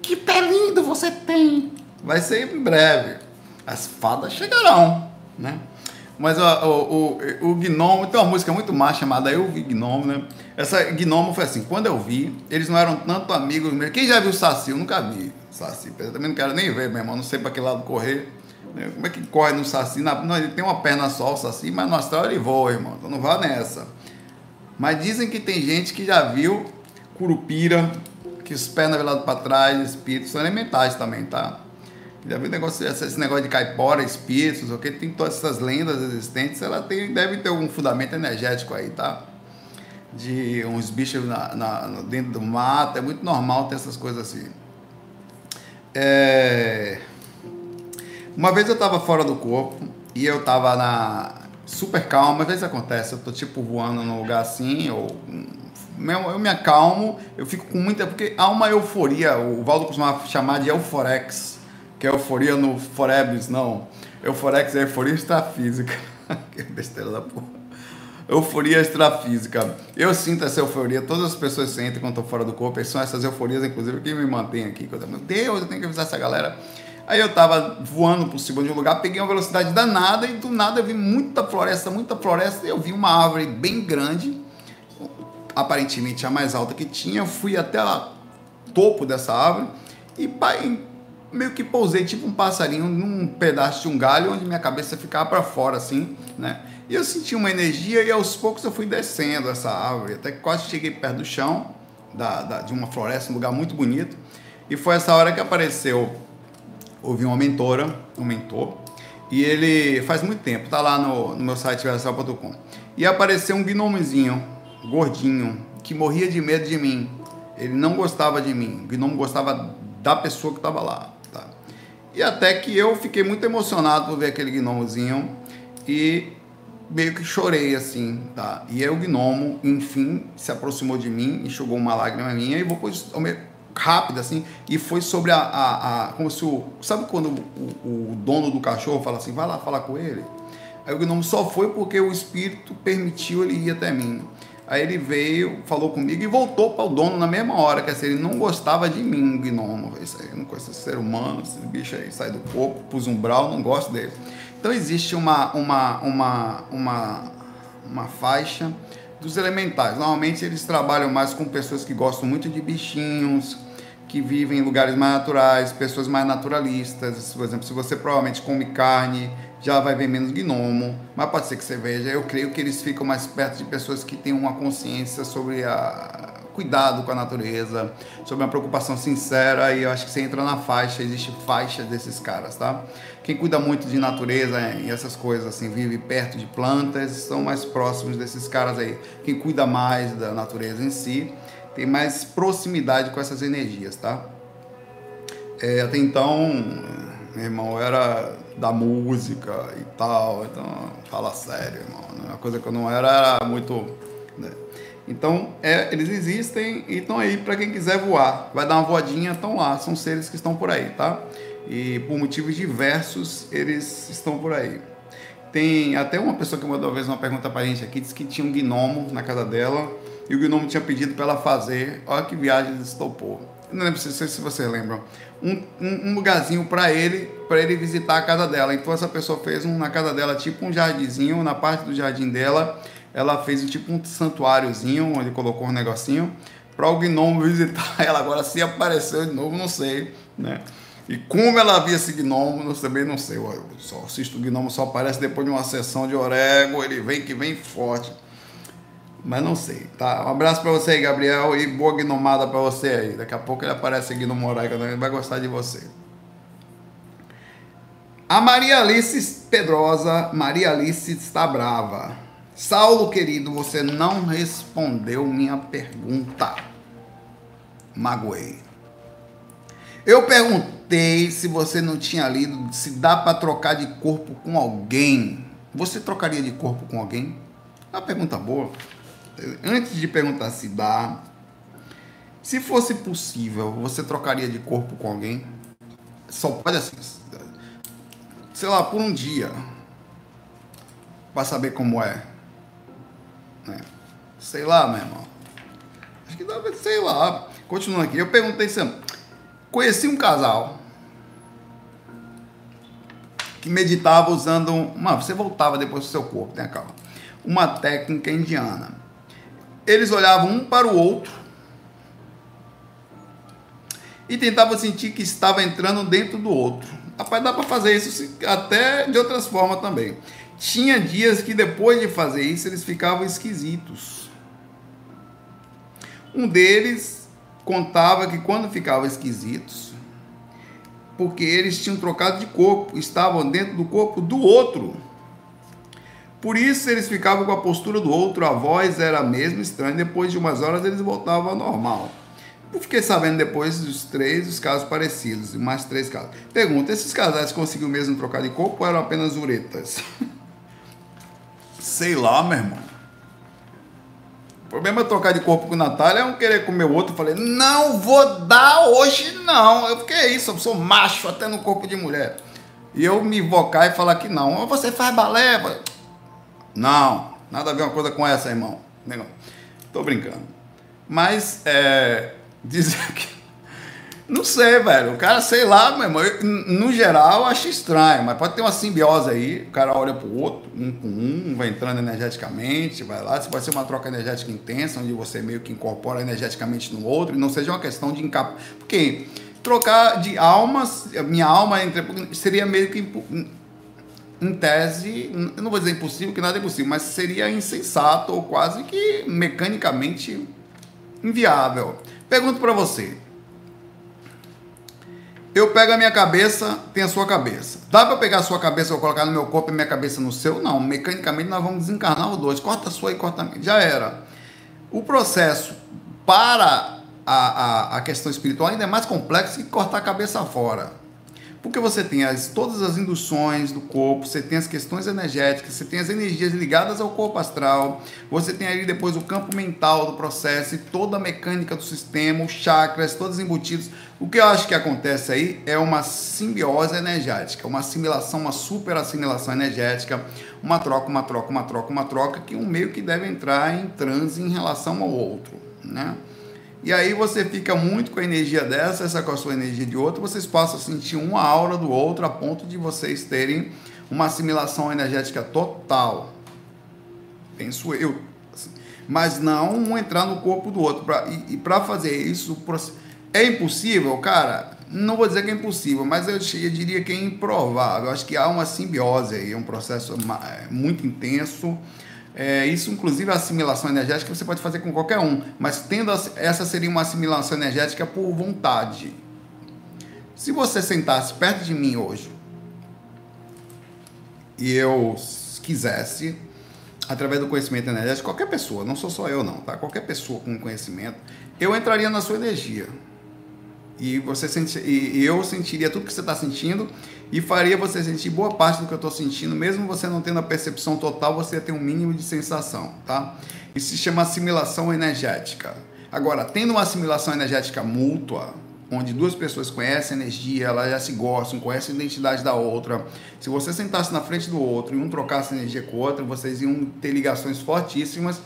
Que pé lindo você tem! Vai ser em breve. As fadas chegarão, né? Mas o, o, o Gnomo tem uma música muito má chamada Eu Vi Gnomo, né? Essa Gnomo foi assim, quando eu vi, eles não eram tanto amigos. Quem já viu Saci? Eu nunca vi Saci. Eu também não quero nem ver, meu irmão. Não sei para que lado correr. Como é que corre no Saci? Não, ele tem uma perna só, o Saci, mas no astral ele voa, irmão. Então não vá nessa. Mas dizem que tem gente que já viu Curupira, que os pernas veladas para trás, espíritos são elementais também, tá? Já viu negócio, esse negócio de caipora, espíritos, o que tem todas essas lendas existentes, ela tem, deve ter algum fundamento energético aí, tá? De uns bichos na, na, dentro do mato, é muito normal ter essas coisas assim. É... Uma vez eu estava fora do corpo e eu estava na super calma, às vezes acontece, eu tô tipo voando num lugar assim, ou eu me acalmo, eu fico com muita. Porque há uma euforia, o Valdo costumava chamar de euforex que é euforia no Forebs, não. Euforex é euforia extrafísica. que besteira da porra. Euforia extrafísica. Eu sinto essa euforia, todas as pessoas sentem quando estou fora do corpo, e são essas euforias, inclusive, que me mantêm aqui. Eu, meu Deus, eu tenho que avisar essa galera. Aí eu tava voando de um lugar, peguei uma velocidade danada e do nada eu vi muita floresta, muita floresta. E eu vi uma árvore bem grande, aparentemente a mais alta que tinha. Eu fui até o topo dessa árvore e meio que pousei tipo um passarinho num pedaço de um galho onde minha cabeça ficava para fora assim, né? E eu senti uma energia e aos poucos eu fui descendo essa árvore, até que quase cheguei perto do chão da, da, de uma floresta, um lugar muito bonito. E foi essa hora que apareceu, houve uma mentora, um mentor, e ele faz muito tempo, tá lá no, no meu site versal.com. E apareceu um gnomozinho, gordinho, que morria de medo de mim. Ele não gostava de mim, o gnomo gostava da pessoa que estava lá. E até que eu fiquei muito emocionado por ver aquele gnomozinho e meio que chorei assim, tá? E aí o gnomo, enfim, se aproximou de mim, enxugou uma lágrima minha e vou rápido assim, e foi sobre a, a, a como se o, sabe quando o, o, dono do cachorro fala assim, vai lá falar com ele? Aí o gnomo só foi porque o espírito permitiu ele ir até mim. Aí ele veio, falou comigo e voltou para o dono na mesma hora. Quer dizer, ele não gostava de mim, o gnomo. Isso aí, não conheço esse ser humano, esse bicho aí sai do corpo, pus umbral, não gosto dele. Então existe uma, uma, uma, uma, uma faixa dos elementais. Normalmente eles trabalham mais com pessoas que gostam muito de bichinhos, que vivem em lugares mais naturais, pessoas mais naturalistas. Por exemplo, se você provavelmente come carne, já vai ver menos gnomo, mas pode ser que você veja. Eu creio que eles ficam mais perto de pessoas que têm uma consciência sobre a cuidado com a natureza, sobre uma preocupação sincera e eu acho que você entra na faixa, existe faixa desses caras, tá? Quem cuida muito de natureza e essas coisas assim, vive perto de plantas, são mais próximos desses caras aí. Quem cuida mais da natureza em si, tem mais proximidade com essas energias, tá? É, até então, meu irmão, era da música e tal. Então, fala sério, irmão. Uma coisa que eu não era era muito. Né? Então, é, eles existem e estão aí para quem quiser voar. Vai dar uma voadinha, estão lá. São seres que estão por aí, tá? E por motivos diversos, eles estão por aí. Tem até uma pessoa que mandou uma vez uma pergunta pra gente aqui, disse que tinha um gnomo na casa dela e o gnomo tinha pedido para ela fazer. Olha que viagem eles topou. Não lembro se, se vocês lembram. Um, um, um lugarzinho para ele, para ele visitar a casa dela. Então essa pessoa fez um na casa dela, tipo um jardinzinho, na parte do jardim dela, ela fez tipo um santuáriozinho, onde colocou um negocinho para o gnomo visitar ela. Agora se apareceu de novo, não sei, né? E como ela via esse gnomo, eu também não sei. Eu só assisto o gnomo, só aparece depois de uma sessão de orego, ele vem que vem forte. Mas não sei, tá? Um abraço para você aí, Gabriel, e boa gnomada para você aí. Daqui a pouco ele aparece aqui no Moraica, ele vai gostar de você. A Maria Alice Pedrosa, Maria Alice está brava. Saulo, querido, você não respondeu minha pergunta. Magoei. Eu perguntei se você não tinha lido se dá para trocar de corpo com alguém. Você trocaria de corpo com alguém? É uma pergunta boa. Antes de perguntar se dá, se fosse possível, você trocaria de corpo com alguém? Só pode assim, sei lá, por um dia, para saber como é. Né? Sei lá, meu irmão. Acho que dá, sei lá. Continuando aqui, eu perguntei se Conheci um casal que meditava usando. Uma, você voltava depois do seu corpo, tenha calma. Uma técnica indiana. Eles olhavam um para o outro e tentavam sentir que estava entrando dentro do outro. Rapaz, dá para fazer isso até de outras formas também. Tinha dias que depois de fazer isso eles ficavam esquisitos. Um deles contava que quando ficavam esquisitos, porque eles tinham trocado de corpo, estavam dentro do corpo do outro. Por isso eles ficavam com a postura do outro, a voz era a mesma, estranha. Depois de umas horas eles voltavam ao normal. Eu fiquei sabendo depois dos três os casos parecidos, mais três casos. Pergunta: esses casais conseguiram mesmo trocar de corpo ou eram apenas uretas? Sei lá, meu irmão. O problema é trocar de corpo com Natália é um querer comer o outro. Eu falei, não vou dar hoje não. Eu fiquei isso, eu sou macho até no corpo de mulher. E eu me invocar e falar que não. Você faz balé? Não, nada a ver uma coisa com essa, irmão. Não, tô brincando. Mas, é, dizer que não sei, velho. O cara, sei lá, meu irmão. Eu, no geral, eu acho estranho, mas pode ter uma simbiose aí. O cara olha pro outro, um com um, vai entrando energeticamente, vai lá. Isso pode ser uma troca energética intensa, onde você meio que incorpora energeticamente no outro, e não seja uma questão de encap. Porque trocar de almas, minha alma entre, seria meio que em tese, eu não vou dizer impossível, que nada é impossível, mas seria insensato ou quase que mecanicamente inviável. Pergunto para você, eu pego a minha cabeça, tem a sua cabeça. Dá para pegar a sua cabeça e colocar no meu corpo e minha cabeça no seu? Não. Mecanicamente nós vamos desencarnar os dois. Corta a sua e corta a minha. Já era. O processo para a, a, a questão espiritual ainda é mais complexo que cortar a cabeça fora. Porque você tem as, todas as induções do corpo, você tem as questões energéticas, você tem as energias ligadas ao corpo astral, você tem aí depois o campo mental do processo e toda a mecânica do sistema, os chakras, todos embutidos. O que eu acho que acontece aí é uma simbiose energética, uma assimilação, uma super assimilação energética, uma troca, uma troca, uma troca, uma troca, que um meio que deve entrar em transe em relação ao outro, né? E aí você fica muito com a energia dessa, essa com a sua energia de outra, vocês passam a sentir uma aura do outro a ponto de vocês terem uma assimilação energética total. Penso eu. Assim. Mas não um entrar no corpo do outro. Pra, e e para fazer isso, é impossível, cara? Não vou dizer que é impossível, mas eu, diria que é improvável. Eu acho que há uma simbiose aí, é um processo é, muito intenso é, isso, inclusive, a assimilação energética você pode fazer com qualquer um, mas tendo essa seria uma assimilação energética por vontade. Se você sentasse perto de mim hoje e eu quisesse, através do conhecimento energético, qualquer pessoa, não sou só eu não, tá? Qualquer pessoa com conhecimento, eu entraria na sua energia. E você senti, e eu sentiria tudo que você está sentindo e faria você sentir boa parte do que eu estou sentindo, mesmo você não tendo a percepção total, você tem um mínimo de sensação, tá? Isso se chama assimilação energética. Agora, tendo uma assimilação energética mútua, onde duas pessoas conhecem a energia, elas já se gostam, conhecem a identidade da outra. Se você sentasse na frente do outro e um trocasse energia com o outro, vocês iam ter ligações fortíssimas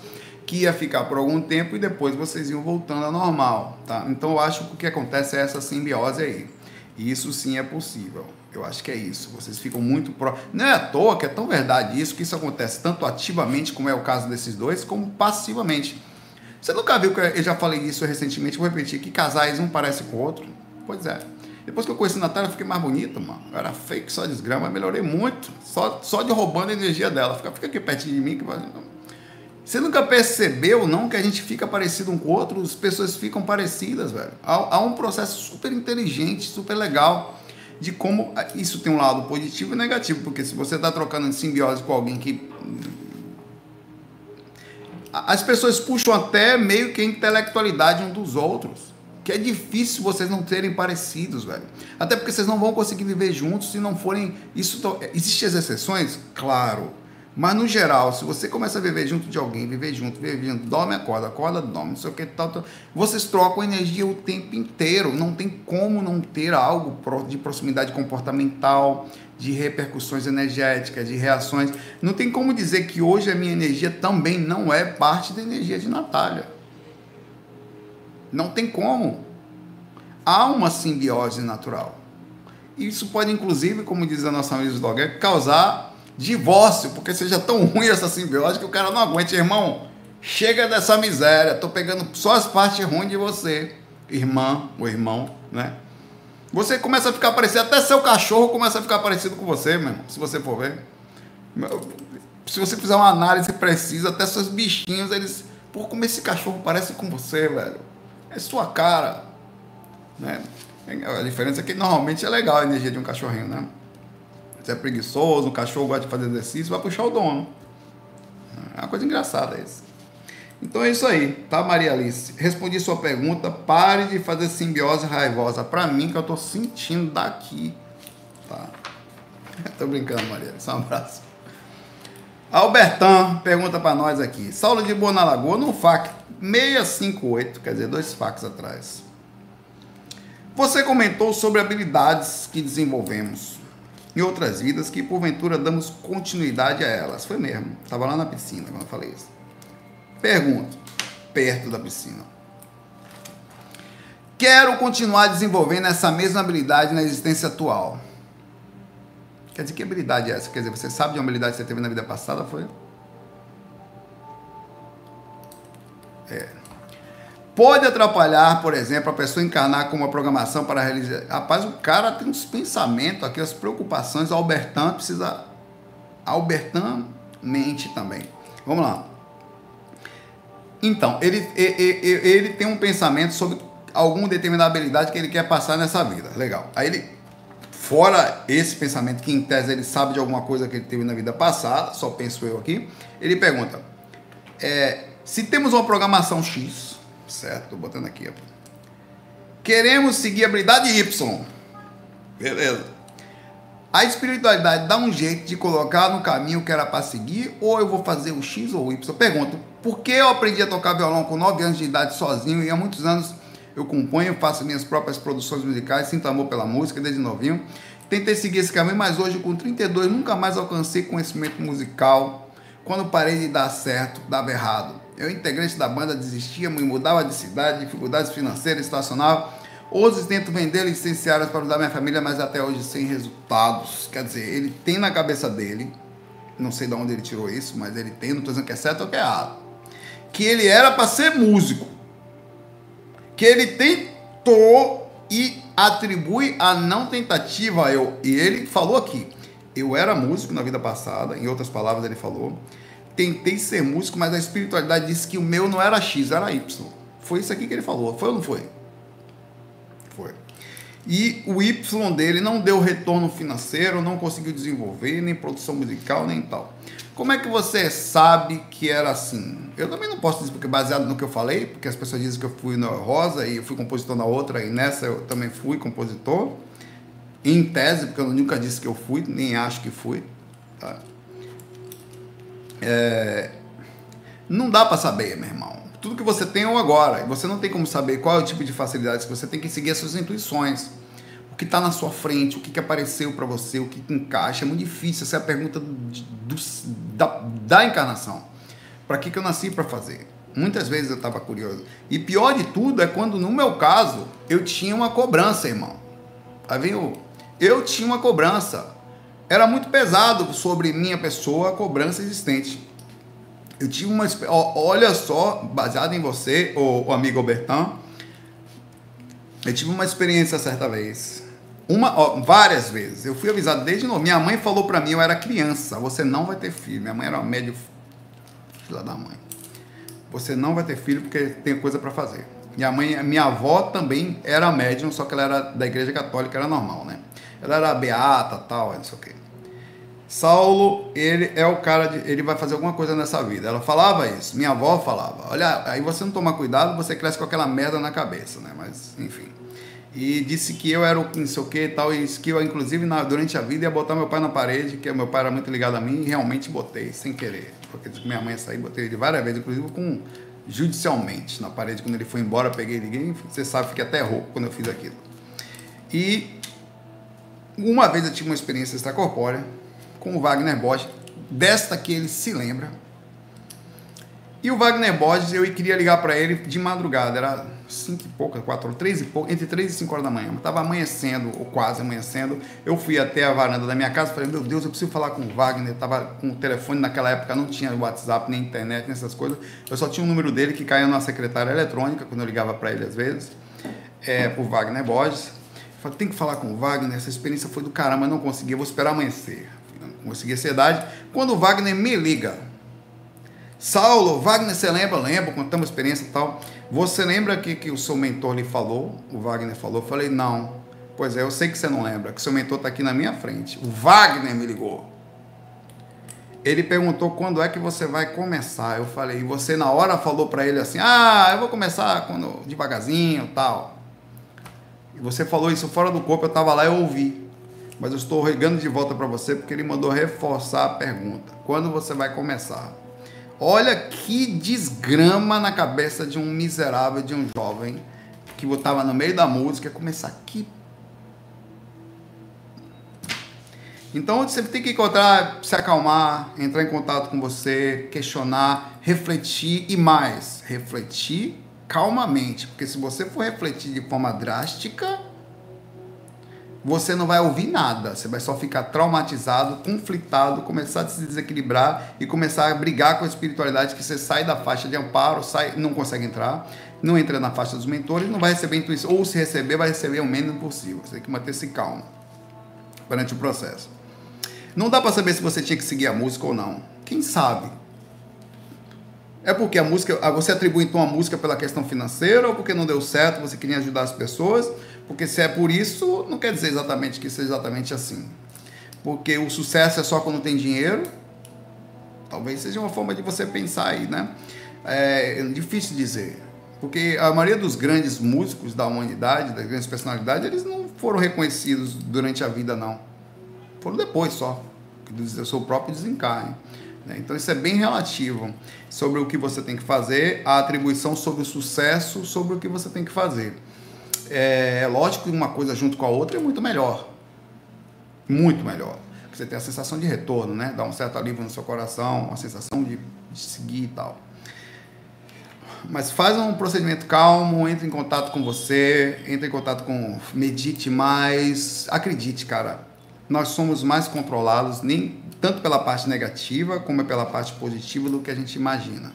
que ia ficar por algum tempo e depois vocês iam voltando ao normal, tá? Então eu acho que o que acontece é essa simbiose aí. E isso sim é possível. Eu acho que é isso. Vocês ficam muito próximos. Não é à toa que é tão verdade isso, que isso acontece tanto ativamente, como é o caso desses dois, como passivamente. Você nunca viu que eu já falei isso recentemente, vou repetir, que casais um parece com o outro? Pois é. Depois que eu conheci a Natália, eu fiquei mais bonito, mano. Eu era fake, só desgrama, melhorei muito. Só, só de roubando a energia dela. Fica, fica aqui pertinho de mim. Que... Você nunca percebeu, não, que a gente fica parecido um com o outro? As pessoas ficam parecidas, velho. Há, há um processo super inteligente, super legal de como isso tem um lado positivo e negativo, porque se você está trocando em simbiose com alguém que as pessoas puxam até meio que a intelectualidade um dos outros. Que é difícil vocês não terem parecidos, velho. Até porque vocês não vão conseguir viver juntos se não forem. Isso Existem as exceções? Claro. Mas no geral, se você começa a viver junto de alguém, viver junto, viver junto, dorme, acorda, acorda, dorme, não sei o que, tal, tal, vocês trocam energia o tempo inteiro. Não tem como não ter algo de proximidade comportamental, de repercussões energéticas, de reações. Não tem como dizer que hoje a minha energia também não é parte da energia de Natália. Não tem como. Há uma simbiose natural. Isso pode, inclusive, como diz a nossa amiga Dogger, causar divórcio, porque seja tão ruim essa simbiose que o cara não aguenta. Irmão, chega dessa miséria, tô pegando só as partes ruins de você, irmã ou irmão, né? Você começa a ficar parecido, até seu cachorro começa a ficar parecido com você, meu irmão, se você for ver. Se você fizer uma análise precisa, até seus bichinhos, eles. Pô, como esse cachorro parece com você, velho. É sua cara. Né? A diferença é que normalmente é legal a energia de um cachorrinho, né? Você é preguiçoso, o cachorro gosta de fazer exercício, vai puxar o dono. É uma coisa engraçada isso. Então é isso aí, tá, Maria Alice? Respondi sua pergunta. Pare de fazer simbiose raivosa para mim, que eu tô sentindo daqui. Tá? tô brincando, Maria Alice. Um abraço. Albertan pergunta para nós aqui. Saulo de Boa na Lagoa, no FAC 658, quer dizer, dois facs atrás. Você comentou sobre habilidades que desenvolvemos em outras vidas que porventura damos continuidade a elas. Foi mesmo. Estava lá na piscina quando eu falei isso. Pergunto, perto da piscina. Quero continuar desenvolvendo essa mesma habilidade na existência atual. Quer dizer, que habilidade é essa? Quer dizer, você sabe de uma habilidade que você teve na vida passada? Foi? É. Pode atrapalhar, por exemplo, a pessoa encarnar com uma programação para realizar. Rapaz, o cara tem uns pensamentos aqui, as preocupações. Albertan precisa. Albertan mente também. Vamos lá. Então, ele, ele, ele tem um pensamento sobre alguma determinada habilidade que ele quer passar nessa vida. Legal. Aí ele, fora esse pensamento que em tese ele sabe de alguma coisa que ele teve na vida passada, só penso eu aqui, ele pergunta: é, se temos uma programação X, certo? Estou botando aqui, ó, queremos seguir a habilidade Y, beleza? A espiritualidade dá um jeito de colocar no caminho que era para seguir, ou eu vou fazer o X ou o Y? Pergunto, por que eu aprendi a tocar violão com 9 anos de idade sozinho e há muitos anos eu componho, faço minhas próprias produções musicais, sinto amor pela música desde novinho. Tentei seguir esse caminho, mas hoje com 32 nunca mais alcancei conhecimento musical. Quando parei de dar certo, dava errado. Eu, integrante da banda, desistia, me mudava de cidade, dificuldades financeiras, situacional Hoje tento vender licenciárias para ajudar minha família, mas até hoje sem resultados. Quer dizer, ele tem na cabeça dele, não sei de onde ele tirou isso, mas ele tem, não estou dizendo que é certo ou que é errado, que ele era para ser músico. Que ele tentou e atribui a não tentativa eu. E ele falou aqui, eu era músico na vida passada, em outras palavras ele falou, tentei ser músico, mas a espiritualidade disse que o meu não era X, era Y. Foi isso aqui que ele falou, foi ou não foi? foi. E o Y dele não deu retorno financeiro, não conseguiu desenvolver, nem produção musical, nem tal. Como é que você sabe que era assim? Eu também não posso dizer, porque baseado no que eu falei, porque as pessoas dizem que eu fui na Rosa e eu fui compositor na outra, e nessa eu também fui compositor. Em tese, porque eu nunca disse que eu fui, nem acho que fui. Tá? É, não dá para saber, meu irmão. Tudo que você tem é o agora. Você não tem como saber qual é o tipo de facilidades que você tem que seguir as suas intuições que está na sua frente, o que, que apareceu para você, o que, que, encaixa. É muito difícil. Essa é a pergunta do, da, da encarnação. Para que, que eu nasci para fazer? Muitas vezes eu estava curioso. E pior de tudo é quando, no meu caso, eu tinha uma cobrança, irmão. Aí vem o. Eu tinha uma cobrança. Era muito pesado sobre minha pessoa a cobrança existente. Eu tive uma. Olha só, baseado em você, o, amigo Albertão, eu tive uma experiência certa vez. Uma, ó, várias vezes. Eu fui avisado desde novo. Minha mãe falou para mim, eu era criança, você não vai ter filho. Minha mãe era médio filha da mãe. Você não vai ter filho porque tem coisa para fazer. Minha mãe, minha avó também era médium, só que ela era da igreja católica, era normal, né? Ela era beata, tal, não sei o quê. Saulo, ele é o cara de, ele vai fazer alguma coisa nessa vida. Ela falava isso, minha avó falava. Olha, aí você não tomar cuidado, você cresce com aquela merda na cabeça, né? Mas, enfim e disse que eu era o não sei o que e tal, e que eu, inclusive, na, durante a vida ia botar meu pai na parede, que meu pai era muito ligado a mim, e realmente botei, sem querer. Porque minha mãe saiu, botei ele várias vezes, inclusive com judicialmente na parede, quando ele foi embora, peguei liguei, você sabe, fiquei até rouco quando eu fiz aquilo. E uma vez eu tive uma experiência extracorpórea com o Wagner Bosch, desta que ele se lembra, e o Wagner Borges, eu queria ligar para ele de madrugada, era 5 e pouca, 4, 3 e pouco, entre 3 e 5 horas da manhã. Estava amanhecendo, ou quase amanhecendo. Eu fui até a varanda da minha casa e falei, meu Deus, eu preciso falar com o Wagner. Estava com o telefone naquela época, não tinha WhatsApp, nem internet, nem essas coisas. Eu só tinha o um número dele que caía na secretária eletrônica, quando eu ligava para ele às vezes, é, o Wagner Borges. Falei, tem que falar com o Wagner, essa experiência foi do caramba, não consegui, vou esperar amanhecer. Não consegui ansiedade. Quando o Wagner me liga, Saulo, Wagner, você lembra? Lembro, contamos experiência e tal. Você lembra que, que o seu mentor lhe falou? O Wagner falou. Eu falei, não. Pois é, eu sei que você não lembra, que seu mentor está aqui na minha frente. O Wagner me ligou. Ele perguntou quando é que você vai começar. Eu falei, e você na hora falou para ele assim: ah, eu vou começar quando, devagarzinho tal. Você falou isso fora do corpo, eu estava lá e ouvi. Mas eu estou regando de volta para você porque ele mandou reforçar a pergunta: quando você vai começar? Olha que desgrama na cabeça de um miserável, de um jovem que estava no meio da música, começar aqui. Então você tem que encontrar, se acalmar, entrar em contato com você, questionar, refletir e mais, refletir calmamente, porque se você for refletir de forma drástica, você não vai ouvir nada, você vai só ficar traumatizado, conflitado, começar a se desequilibrar e começar a brigar com a espiritualidade que você sai da faixa de amparo, sai, não consegue entrar, não entra na faixa dos mentores, não vai receber intuição, ou se receber, vai receber o menos possível. Você tem que manter-se calmo durante o processo. Não dá para saber se você tinha que seguir a música ou não. Quem sabe? É porque a música, ah, você atribui então a música pela questão financeira ou porque não deu certo, você queria ajudar as pessoas? Porque se é por isso, não quer dizer exatamente que seja exatamente assim. Porque o sucesso é só quando tem dinheiro. Talvez seja uma forma de você pensar aí, né? É, é difícil dizer. Porque a maioria dos grandes músicos da humanidade, das grandes personalidades, eles não foram reconhecidos durante a vida, não. Foram depois só, do seu próprio desencarne. Né? Então isso é bem relativo sobre o que você tem que fazer, a atribuição sobre o sucesso, sobre o que você tem que fazer. É, é lógico que uma coisa junto com a outra é muito melhor. Muito melhor. Você tem a sensação de retorno, né? Dá um certo alívio no seu coração, uma sensação de, de seguir e tal. Mas faz um procedimento calmo, entre em contato com você, entre em contato com. Medite mais. Acredite, cara. Nós somos mais controlados, nem tanto pela parte negativa como pela parte positiva do que a gente imagina.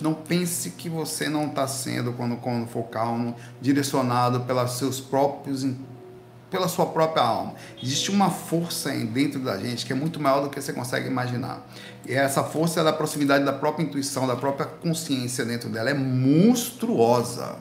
Não pense que você não está sendo, quando, quando for calmo, direcionado pelos seus próprios, pela sua própria alma. Existe uma força dentro da gente que é muito maior do que você consegue imaginar. E essa força é da proximidade da própria intuição, da própria consciência dentro dela. É monstruosa.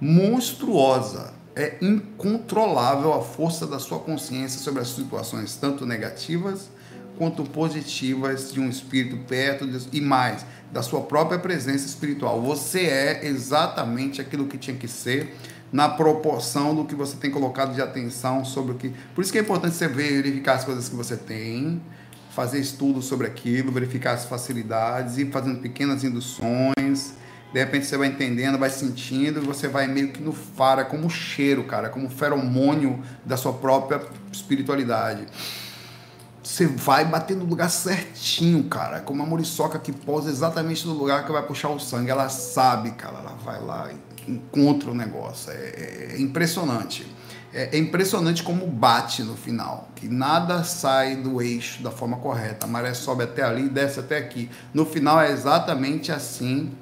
monstruosa. É incontrolável a força da sua consciência sobre as situações, tanto negativas quanto positivas, de um espírito perto de, e mais, da sua própria presença espiritual. Você é exatamente aquilo que tinha que ser na proporção do que você tem colocado de atenção sobre o que. Por isso que é importante você ver, verificar as coisas que você tem, fazer estudos sobre aquilo, verificar as facilidades, ir fazendo pequenas induções. De repente você vai entendendo, vai sentindo, e você vai meio que no faro, é como cheiro, cara, como feromônio da sua própria espiritualidade. Você vai bater no lugar certinho, cara. Como a muriçoca que pousa exatamente no lugar que vai puxar o sangue. Ela sabe, cara. Ela vai lá e encontra o negócio. É, é impressionante. É, é, impressionante como bate no final, que nada sai do eixo da forma correta. A maré sobe até ali e desce até aqui. No final é exatamente assim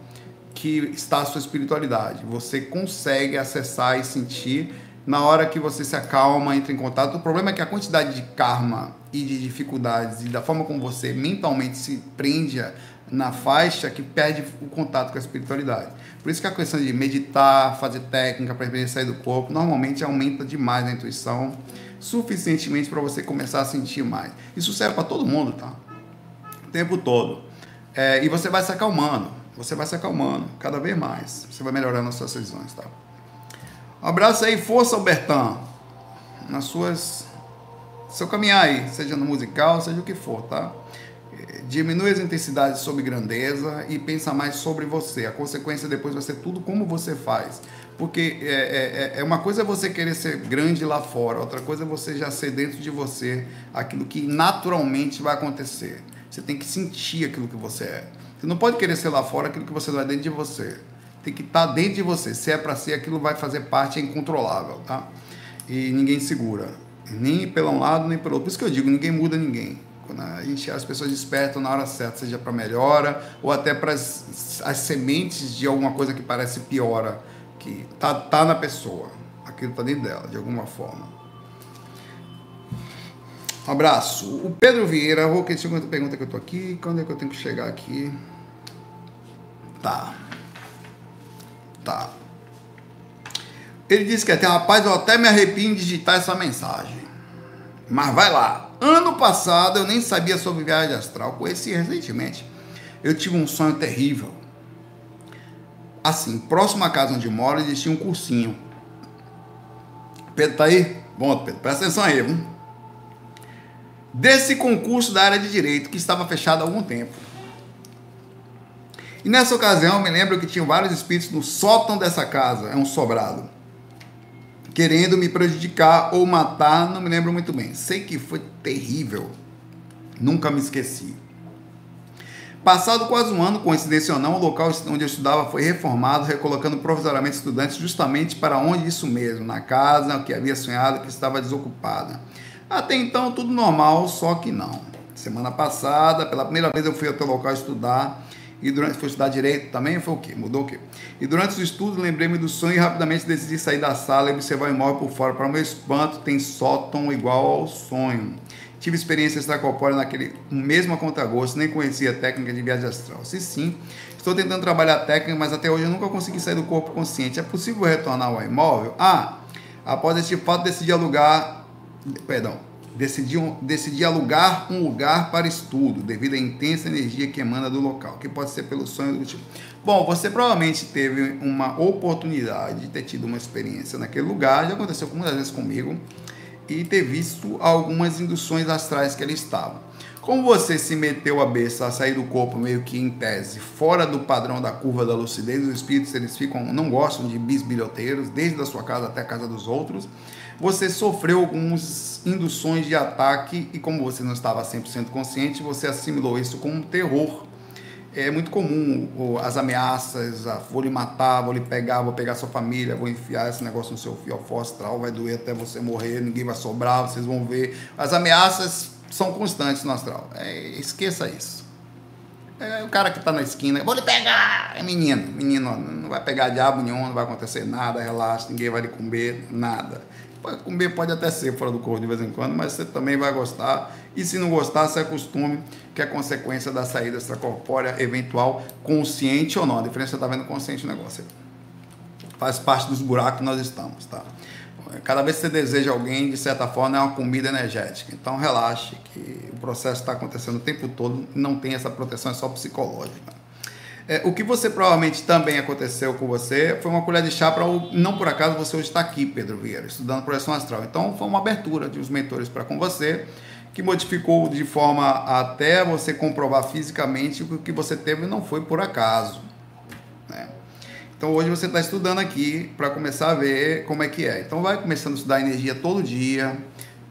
que está a sua espiritualidade. Você consegue acessar e sentir na hora que você se acalma, entra em contato. O problema é que a quantidade de karma e de dificuldades e da forma como você mentalmente se prende na faixa que perde o contato com a espiritualidade. Por isso que a questão de meditar, fazer técnica para sair do corpo, normalmente aumenta demais a intuição, suficientemente para você começar a sentir mais. Isso serve para todo mundo, tá? O tempo todo. É, e você vai se acalmando, você vai se acalmando cada vez mais. Você vai melhorando as suas decisões, tá? Um abraço aí, força, Albertão. Nas suas. Seu caminhar aí, seja no musical, seja o que for, tá? diminui as intensidades sobre grandeza e pensa mais sobre você. A consequência depois vai ser tudo como você faz. Porque é, é, é, é uma coisa você querer ser grande lá fora, outra coisa é você já ser dentro de você aquilo que naturalmente vai acontecer. Você tem que sentir aquilo que você é. Você não pode querer ser lá fora aquilo que você não é dentro de você. Tem que estar dentro de você. Se é para ser, aquilo vai fazer parte, é incontrolável, tá? E ninguém segura. Nem pelo um lado, nem pelo outro. Por isso que eu digo, ninguém muda ninguém. Quando a gente, as pessoas despertam na hora certa, seja para melhora ou até para as, as sementes de alguma coisa que parece piora, que tá, tá na pessoa, aquilo está dentro dela, de alguma forma. Um abraço. O Pedro Vieira, vou que segunda pergunta que eu tô aqui. Quando é que eu tenho que chegar aqui? Tá. Tá. Ele disse que até rapaz, eu até me arrepio em digitar essa mensagem. Mas vai lá. Ano passado eu nem sabia sobre viagem astral, conheci recentemente. Eu tive um sonho terrível. Assim, próximo à casa onde moro existia um cursinho. Pedro tá aí? Bom, Pedro, presta atenção aí? Desse concurso da área de direito que estava fechado há algum tempo. E nessa ocasião, me lembro que tinha vários espíritos no sótão dessa casa, é um sobrado querendo me prejudicar ou matar, não me lembro muito bem. Sei que foi terrível. Nunca me esqueci. Passado quase um ano, coincidência ou não, o local onde eu estudava foi reformado, recolocando provisoriamente estudantes justamente para onde isso mesmo, na casa que havia sonhado que estava desocupada. Até então tudo normal, só que não. Semana passada, pela primeira vez eu fui até o local estudar e durante foi estudar direito também, foi o quê? Mudou o quê? E durante os estudos lembrei-me do sonho e rapidamente decidi sair da sala e observar o imóvel por fora. Para o meu espanto, tem sótão igual ao sonho. Tive experiência extracorpórea naquele mesmo a contragosto, nem conhecia a técnica de viagem astral. Se sim, estou tentando trabalhar a técnica, mas até hoje eu nunca consegui sair do corpo consciente. É possível retornar ao imóvel? Ah, após este fato decidi alugar, perdão, decidiam, decidi alugar um lugar para estudo, devido à intensa energia que emana do local, que pode ser pelo sonho do tipo. Bom, você provavelmente teve uma oportunidade de ter tido uma experiência naquele lugar, já aconteceu muitas vezes comigo, e ter visto algumas induções astrais que ele estava. Como você se meteu a beça a sair do corpo meio que em tese, fora do padrão da curva da lucidez, os espíritos eles ficam, não gostam de bisbilhoteiros, desde a sua casa até a casa dos outros você sofreu algumas induções de ataque e como você não estava 100% consciente, você assimilou isso como um terror. É muito comum as ameaças, a, vou lhe matar, vou lhe pegar, vou pegar sua família, vou enfiar esse negócio no seu fiofó astral, vai doer até você morrer, ninguém vai sobrar, vocês vão ver. As ameaças são constantes no astral. É, esqueça isso. É o cara que está na esquina, vou lhe pegar! É menino, menino, não vai pegar diabo nenhum, não vai acontecer nada, relaxa, ninguém vai lhe comer, nada. Comer pode até ser fora do corpo de vez em quando, mas você também vai gostar. E se não gostar, se acostume, que é consequência da saída extracorpórea eventual, consciente ou não. A diferença está vendo consciente o negócio faz parte dos buracos que nós estamos, tá? Cada vez que você deseja alguém, de certa forma, é uma comida energética. Então relaxe, que o processo está acontecendo o tempo todo, não tem essa proteção, é só psicológica. É, o que você provavelmente também aconteceu com você foi uma colher de chá para não por acaso você hoje está aqui, Pedro Vieira, estudando projeção astral. Então foi uma abertura de os mentores para com você que modificou de forma até você comprovar fisicamente que o que você teve não foi por acaso. Né? Então hoje você está estudando aqui para começar a ver como é que é. Então vai começando a estudar energia todo dia,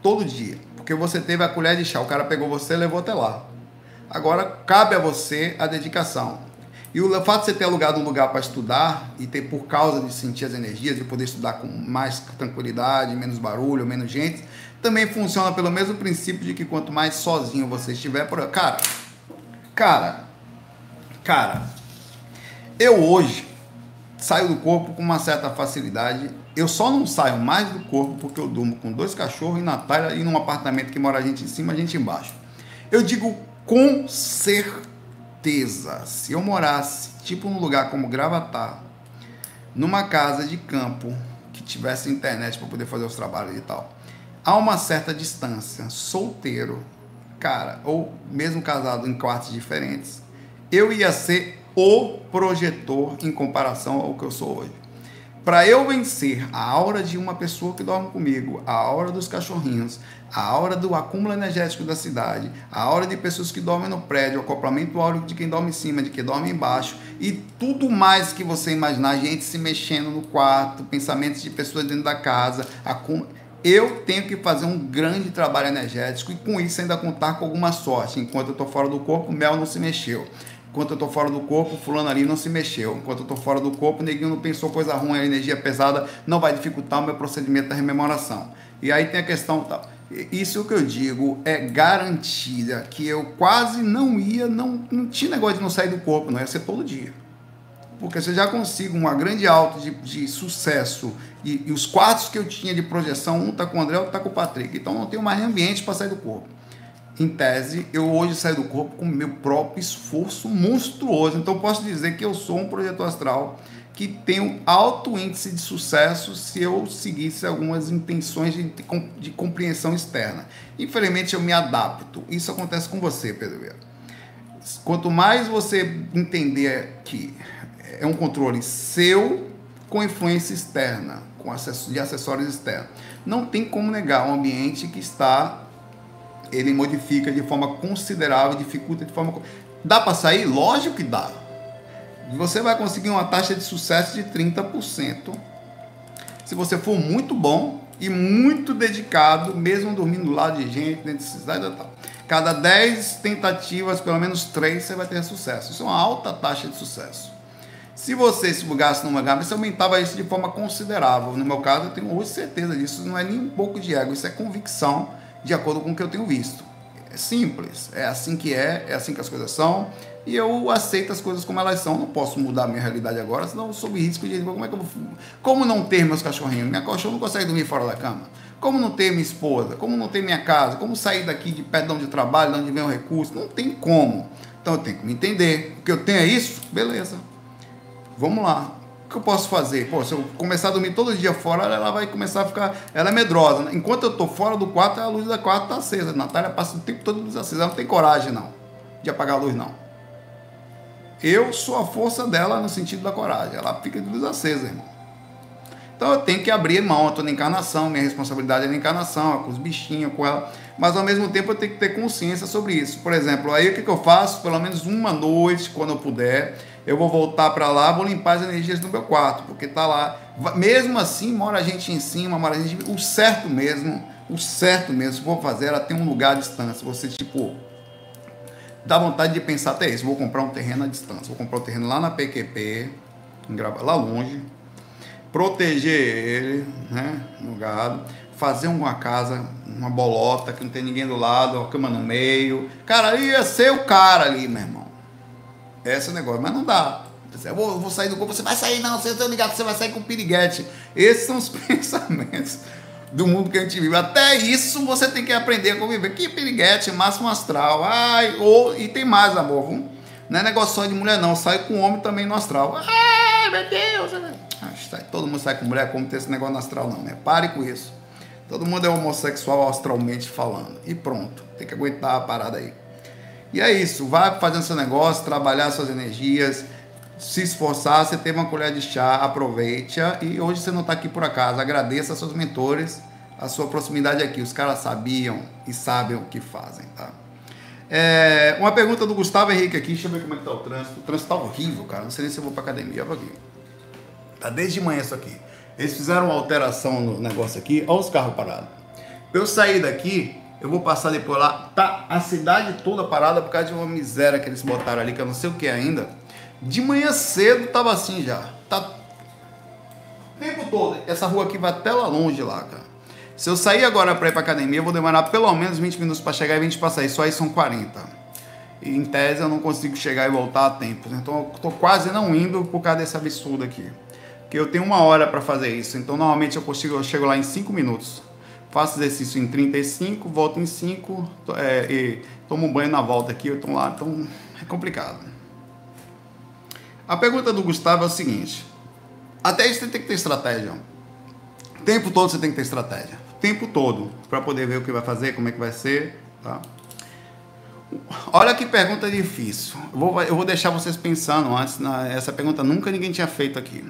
todo dia, porque você teve a colher de chá, o cara pegou você e levou até lá. Agora cabe a você a dedicação. E o fato de você ter alugado um lugar para estudar e ter, por causa de sentir as energias, de poder estudar com mais tranquilidade, menos barulho, menos gente, também funciona pelo mesmo princípio de que quanto mais sozinho você estiver, por cara, cara, cara, eu hoje saio do corpo com uma certa facilidade. Eu só não saio mais do corpo porque eu durmo com dois cachorros e Natália e num apartamento que mora a gente em cima, a gente embaixo. Eu digo com certeza certeza, se eu morasse, tipo num lugar como Gravatar, numa casa de campo que tivesse internet para poder fazer os trabalhos e tal, a uma certa distância, solteiro, cara, ou mesmo casado em quartos diferentes, eu ia ser o projetor em comparação ao que eu sou hoje. Para eu vencer a aura de uma pessoa que dorme comigo, a aura dos cachorrinhos, a aura do acúmulo energético da cidade, a aura de pessoas que dormem no prédio, o acoplamento áureo de quem dorme em cima, de quem dorme embaixo, e tudo mais que você imaginar, gente se mexendo no quarto, pensamentos de pessoas dentro da casa, eu tenho que fazer um grande trabalho energético e com isso ainda contar com alguma sorte. Enquanto eu estou fora do corpo, o mel não se mexeu. Enquanto eu estou fora do corpo, fulano ali não se mexeu. Enquanto eu estou fora do corpo, neguinho não pensou coisa ruim, a energia pesada não vai dificultar o meu procedimento da rememoração. E aí tem a questão tal. Tá, isso que eu digo é garantida que eu quase não ia, não, não tinha negócio de não sair do corpo, não ia ser todo dia. Porque você já consigo uma grande alta de, de sucesso e, e, os quartos que eu tinha de projeção, um tá com o André, outro tá com o Patrick. Então não tenho mais ambiente para sair do corpo. Em tese, eu hoje saio do corpo com meu próprio esforço monstruoso. Então posso dizer que eu sou um projetor astral que tem um alto índice de sucesso se eu seguisse algumas intenções de, de compreensão externa. Infelizmente, eu me adapto. Isso acontece com você, Pedro. Quanto mais você entender que é um controle seu com influência externa, com acesso de acessórios externos, não tem como negar um ambiente que está ele modifica de forma considerável, dificulta de forma dá para sair? Lógico que dá você vai conseguir uma taxa de sucesso de 30%. Se você for muito bom e muito dedicado, mesmo dormindo do lado de gente, dentro de cidade e tal. Cada 10 tentativas, pelo menos 3, você vai ter sucesso. Isso é uma alta taxa de sucesso. Se você se bugasse numa gama, você aumentava isso de forma considerável. No meu caso, eu tenho hoje certeza disso. Não é nem um pouco de ego, isso é convicção, de acordo com o que eu tenho visto. É simples, é assim que é, é assim que as coisas são e eu aceito as coisas como elas são. Não posso mudar a minha realidade agora, senão sob risco de como é que eu vou, como não ter meus cachorrinhos? Minha cachorra não consegue dormir fora da cama. Como não ter minha esposa? Como não ter minha casa? Como sair daqui de perto de onde trabalho, de onde vem o recurso? Não tem como. Então eu tenho que me entender. O que eu tenho é isso? Beleza. Vamos lá. O que eu posso fazer? Pô, se eu começar a dormir todo dia fora, ela vai começar a ficar. Ela é medrosa. Enquanto eu estou fora do quarto, a luz da quarto está acesa. A Natália passa o tempo todo luz acesa. Ela não tem coragem, não, de apagar a luz, não. Eu sou a força dela no sentido da coragem. Ela fica de luz acesa, irmão. Então eu tenho que abrir mão, eu estou na encarnação, minha responsabilidade é na encarnação, é com os bichinhos, com ela. Mas ao mesmo tempo eu tenho que ter consciência sobre isso. Por exemplo, aí o que, que eu faço? Pelo menos uma noite, quando eu puder, eu vou voltar para lá, vou limpar as energias do meu quarto, porque tá lá. Mesmo assim, mora a gente em cima, mora a gente. O certo mesmo, o certo mesmo, vou fazer, ela tem um lugar à distância. Você, tipo, dá vontade de pensar até isso. Vou comprar um terreno à distância. Vou comprar um terreno lá na PQP, lá longe, proteger ele, né, no gado, fazer uma casa, uma bolota que não tem ninguém do lado, uma cama no meio. Cara, ia ser o cara ali, meu irmão. Esse é o negócio, mas não dá. Eu vou, eu vou sair do corpo, você vai sair não, você tá ligado, você vai sair com piriguete. Esses são os pensamentos do mundo que a gente vive. Até isso você tem que aprender a conviver. Que piriguete, máximo astral. Ai, ou, e tem mais, amor. Viu? Não é negócio só de mulher, não. Sai com homem também no astral. Ai, meu Deus. Ah, todo mundo sai com mulher, como ter esse negócio no astral, não, né? Pare com isso. Todo mundo é homossexual astralmente falando. E pronto. Tem que aguentar a parada aí. E é isso. Vai fazendo seu negócio, trabalhar suas energias, se esforçar. Você tem uma colher de chá, aproveite-a. E hoje você não está aqui por acaso. Agradeça a seus mentores a sua proximidade aqui. Os caras sabiam e sabem o que fazem, tá? É, uma pergunta do Gustavo Henrique aqui. Deixa eu ver como é que tá o trânsito. O trânsito tá horrível, cara. Não sei nem se eu vou pra academia. Olha aqui. Tá desde manhã isso aqui. Eles fizeram uma alteração no negócio aqui. Olha os carros parados. Pra eu sair daqui, eu vou passar depois lá. Tá a cidade toda parada por causa de uma miséria que eles botaram ali, que eu não sei o que ainda. De manhã cedo tava assim já. Tá o tempo todo. Essa rua aqui vai até lá longe lá, cara. Se eu sair agora para ir para academia, eu vou demorar pelo menos 20 minutos para chegar e 20 para sair. Só aí são 40. E em tese eu não consigo chegar e voltar a tempo. Então eu tô quase não indo por causa desse absurdo aqui. Porque eu tenho uma hora para fazer isso. Então normalmente eu consigo, eu chego lá em 5 minutos. Faço exercício em 35, volto em 5 é, e tomo um banho na volta aqui. Eu tô lá, então é complicado. A pergunta do Gustavo é o seguinte: até isso tem que ter estratégia. O tempo todo você tem que ter estratégia tempo todo para poder ver o que vai fazer, como é que vai ser, tá? Olha que pergunta difícil. Eu vou, eu vou deixar vocês pensando antes. Na, essa pergunta nunca ninguém tinha feito aqui.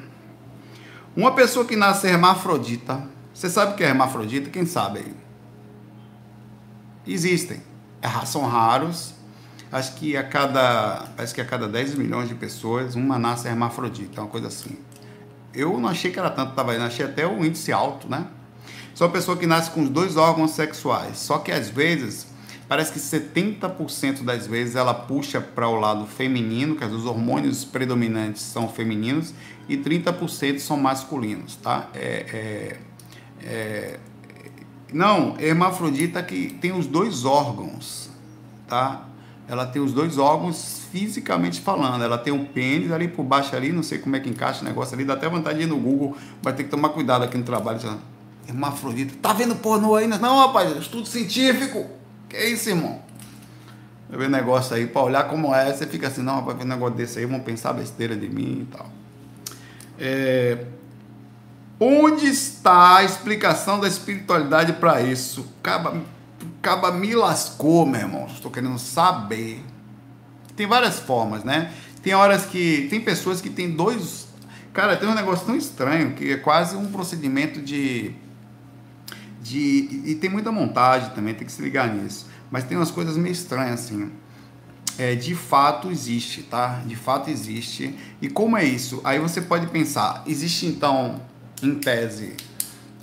Uma pessoa que nasce hermafrodita. Você sabe o que é hermafrodita? Quem sabe aí? Existem. É, são raros. Acho que a cada. Acho que a cada 10 milhões de pessoas, uma nasce hermafrodita. É uma coisa assim. Eu não achei que era tanto, tava aí, achei até o índice alto, né? Uma pessoa que nasce com os dois órgãos sexuais. Só que às vezes, parece que 70% das vezes ela puxa para o lado feminino, que os hormônios predominantes são femininos, e 30% são masculinos, tá? É, é, é, não, hermafrodita que tem os dois órgãos, tá? Ela tem os dois órgãos fisicamente falando. Ela tem um pênis ali por baixo ali, não sei como é que encaixa o negócio ali, dá até vontade de ir no Google, vai ter que tomar cuidado aqui no trabalho. Hermafrodita. Tá vendo pornô aí? Não, rapaz, estudo científico. Que isso, irmão? Eu ver negócio aí, pra olhar como é, você fica assim, não, rapaz, ver um negócio desse aí, vão pensar besteira de mim e tal. É... Onde está a explicação da espiritualidade para isso? Caba, caba me lascou, meu irmão. Estou querendo saber. Tem várias formas, né? Tem horas que. Tem pessoas que tem dois. Cara, tem um negócio tão estranho que é quase um procedimento de de e tem muita montagem também, tem que se ligar nisso. Mas tem umas coisas meio estranhas assim. É, de fato existe, tá? De fato existe. E como é isso? Aí você pode pensar, existe então, em tese,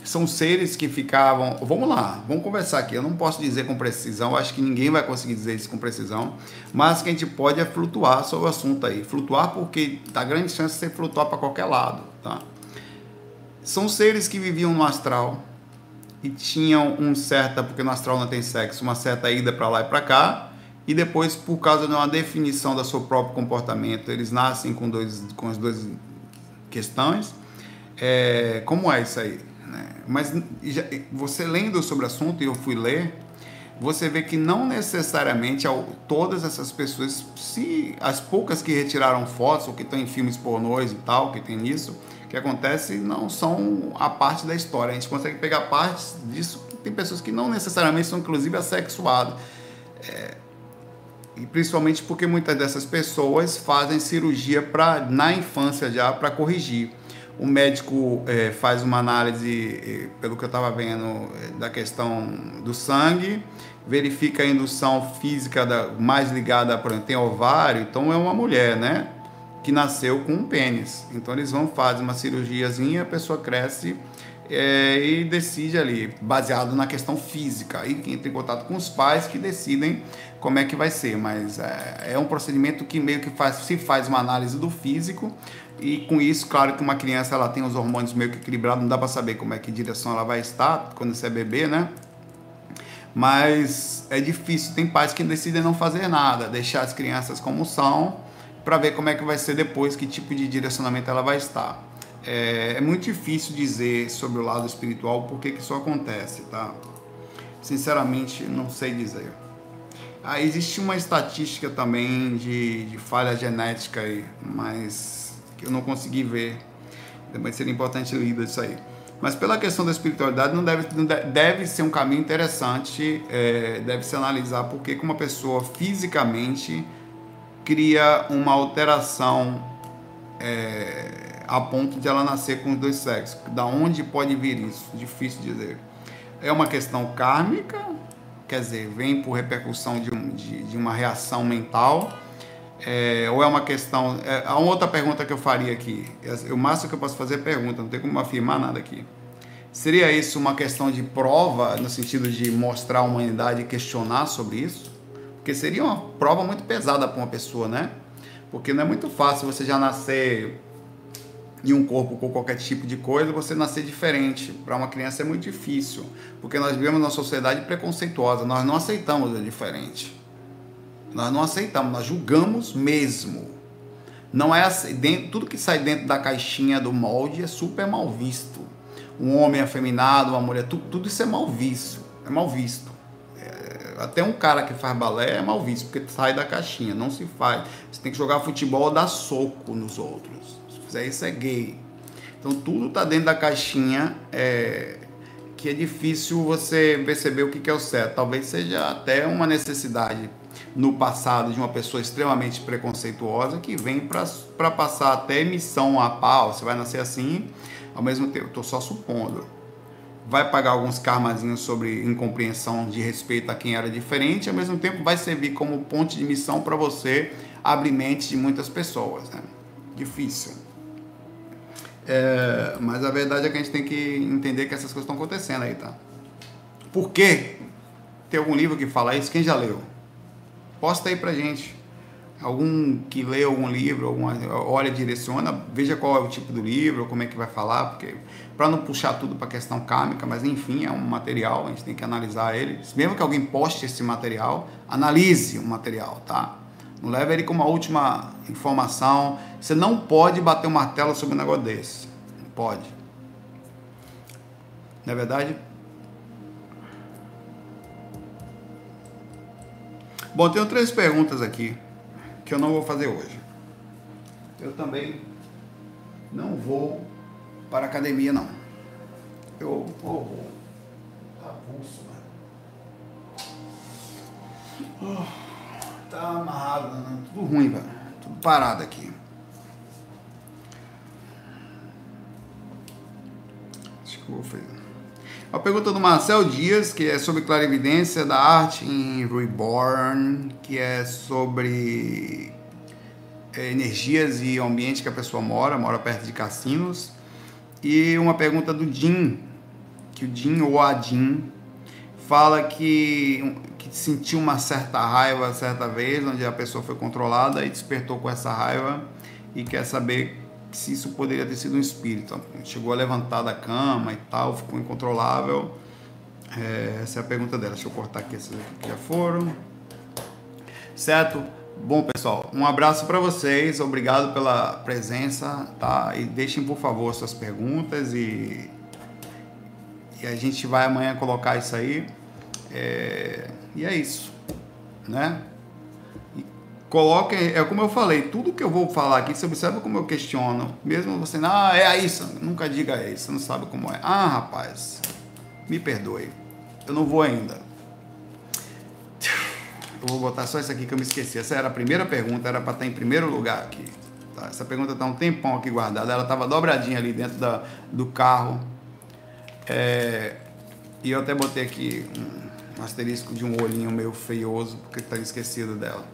são seres que ficavam. Vamos lá, vamos conversar aqui. Eu não posso dizer com precisão, acho que ninguém vai conseguir dizer isso com precisão, mas que a gente pode é flutuar sobre o assunto aí. Flutuar porque tá grande chance de você flutuar para qualquer lado, tá? São seres que viviam no astral, e tinham um certa, porque no astral não tem sexo, uma certa ida para lá e para cá, e depois, por causa de uma definição do seu próprio comportamento, eles nascem com, dois, com as duas questões. É, como é isso aí? Né? Mas já, você lendo sobre o assunto, e eu fui ler, você vê que não necessariamente todas essas pessoas, se as poucas que retiraram fotos ou que estão em filmes pornôs e tal, que tem isso, que acontece não são a parte da história. A gente consegue pegar partes disso. Tem pessoas que não necessariamente são, inclusive, assexuadas. É, e principalmente porque muitas dessas pessoas fazem cirurgia pra, na infância já para corrigir. O médico é, faz uma análise, é, pelo que eu estava vendo, é, da questão do sangue, verifica a indução física da, mais ligada, por exemplo, tem ovário, então é uma mulher, né? que nasceu com um pênis. Então eles vão fazer uma cirurgiazinha, a pessoa cresce é, e decide ali, baseado na questão física. Aí entra em contato com os pais que decidem como é que vai ser. Mas é, é um procedimento que meio que faz, se faz uma análise do físico e com isso, claro que uma criança ela tem os hormônios meio que equilibrados, não dá para saber como é que direção ela vai estar quando você é bebê, né? Mas é difícil, tem pais que decidem não fazer nada, deixar as crianças como são para ver como é que vai ser depois, que tipo de direcionamento ela vai estar. É, é muito difícil dizer sobre o lado espiritual por que isso acontece, tá? Sinceramente, não sei dizer. Ah, existe uma estatística também de, de falha genética aí, mas que eu não consegui ver. Também seria importante ler isso aí. Mas pela questão da espiritualidade, não deve, não deve, deve ser um caminho interessante, é, deve se analisar porque que uma pessoa fisicamente cria uma alteração é, a ponto de ela nascer com os dois sexos. Da onde pode vir isso? Difícil dizer. É uma questão kármica, quer dizer, vem por repercussão de, um, de, de uma reação mental, é, ou é uma questão. É, há uma outra pergunta que eu faria aqui. O máximo que eu posso fazer é pergunta, não tem como afirmar nada aqui. Seria isso uma questão de prova, no sentido de mostrar a humanidade e questionar sobre isso? Porque seria uma prova muito pesada para uma pessoa, né? Porque não é muito fácil você já nascer em um corpo com qualquer tipo de coisa, você nascer diferente. Para uma criança é muito difícil, porque nós vivemos numa sociedade preconceituosa, nós não aceitamos o diferente. Nós não aceitamos, nós julgamos mesmo. Não é dentro, tudo que sai dentro da caixinha do molde é super mal visto. Um homem afeminado, uma mulher, tudo, tudo isso é mal visto. É mal visto. É, até um cara que faz balé é mal visto, porque sai da caixinha, não se faz. Você tem que jogar futebol ou dar soco nos outros. Se fizer isso é gay. Então tudo está dentro da caixinha é, que é difícil você perceber o que é o certo. Talvez seja até uma necessidade no passado de uma pessoa extremamente preconceituosa que vem para passar até missão a pau. Você vai nascer assim, ao mesmo tempo, estou só supondo. Vai pagar alguns karmazinhos sobre incompreensão de respeito a quem era diferente, ao mesmo tempo vai servir como ponte de missão para você abrir mente de muitas pessoas. Né? Difícil. É, mas a verdade é que a gente tem que entender que essas coisas estão acontecendo aí, tá? Por quê? Tem algum livro que fala isso? Quem já leu? Posta aí pra gente. Algum que lê algum livro, alguma, olha, direciona, veja qual é o tipo do livro, como é que vai falar, porque para não puxar tudo para questão kármica, mas enfim, é um material, a gente tem que analisar ele. Mesmo que alguém poste esse material, analise o material, tá? Não leve ele como a última informação. Você não pode bater o um martelo sobre um negócio desse. Não pode. Não é verdade? Bom, tenho três perguntas aqui que eu não vou fazer hoje. Eu também não vou para a academia, não. Eu vou. Tá mano. Oh, tá amarrado, né? tudo ruim, velho. Tudo parado aqui. Acho que eu vou fazer. A pergunta do Marcel Dias, que é sobre clarividência da arte em Reborn, que é sobre é, energias e ambiente que a pessoa mora, mora perto de cassinos. E uma pergunta do Jim, que o Jim ou a Jim fala que, que sentiu uma certa raiva certa vez, onde a pessoa foi controlada e despertou com essa raiva e quer saber se isso poderia ter sido um espírito. Chegou a levantar da cama e tal, ficou incontrolável. É, essa é a pergunta dela. Deixa eu cortar aqui esses aqui que já foram. Certo? Bom, pessoal, um abraço para vocês. Obrigado pela presença, tá? E deixem, por favor, suas perguntas e, e a gente vai amanhã colocar isso aí. É... E é isso, né? Coloquem, é como eu falei, tudo que eu vou falar aqui, você observa como eu questiono, mesmo você, ah, é isso, nunca diga isso, você não sabe como é. Ah, rapaz, me perdoe, eu não vou ainda. Eu vou botar só isso aqui que eu me esqueci. Essa era a primeira pergunta, era para estar em primeiro lugar aqui. Tá? Essa pergunta está um tempão aqui guardada, ela estava dobradinha ali dentro da, do carro. É, e eu até botei aqui um asterisco de um olhinho meio feioso, porque está esquecido dela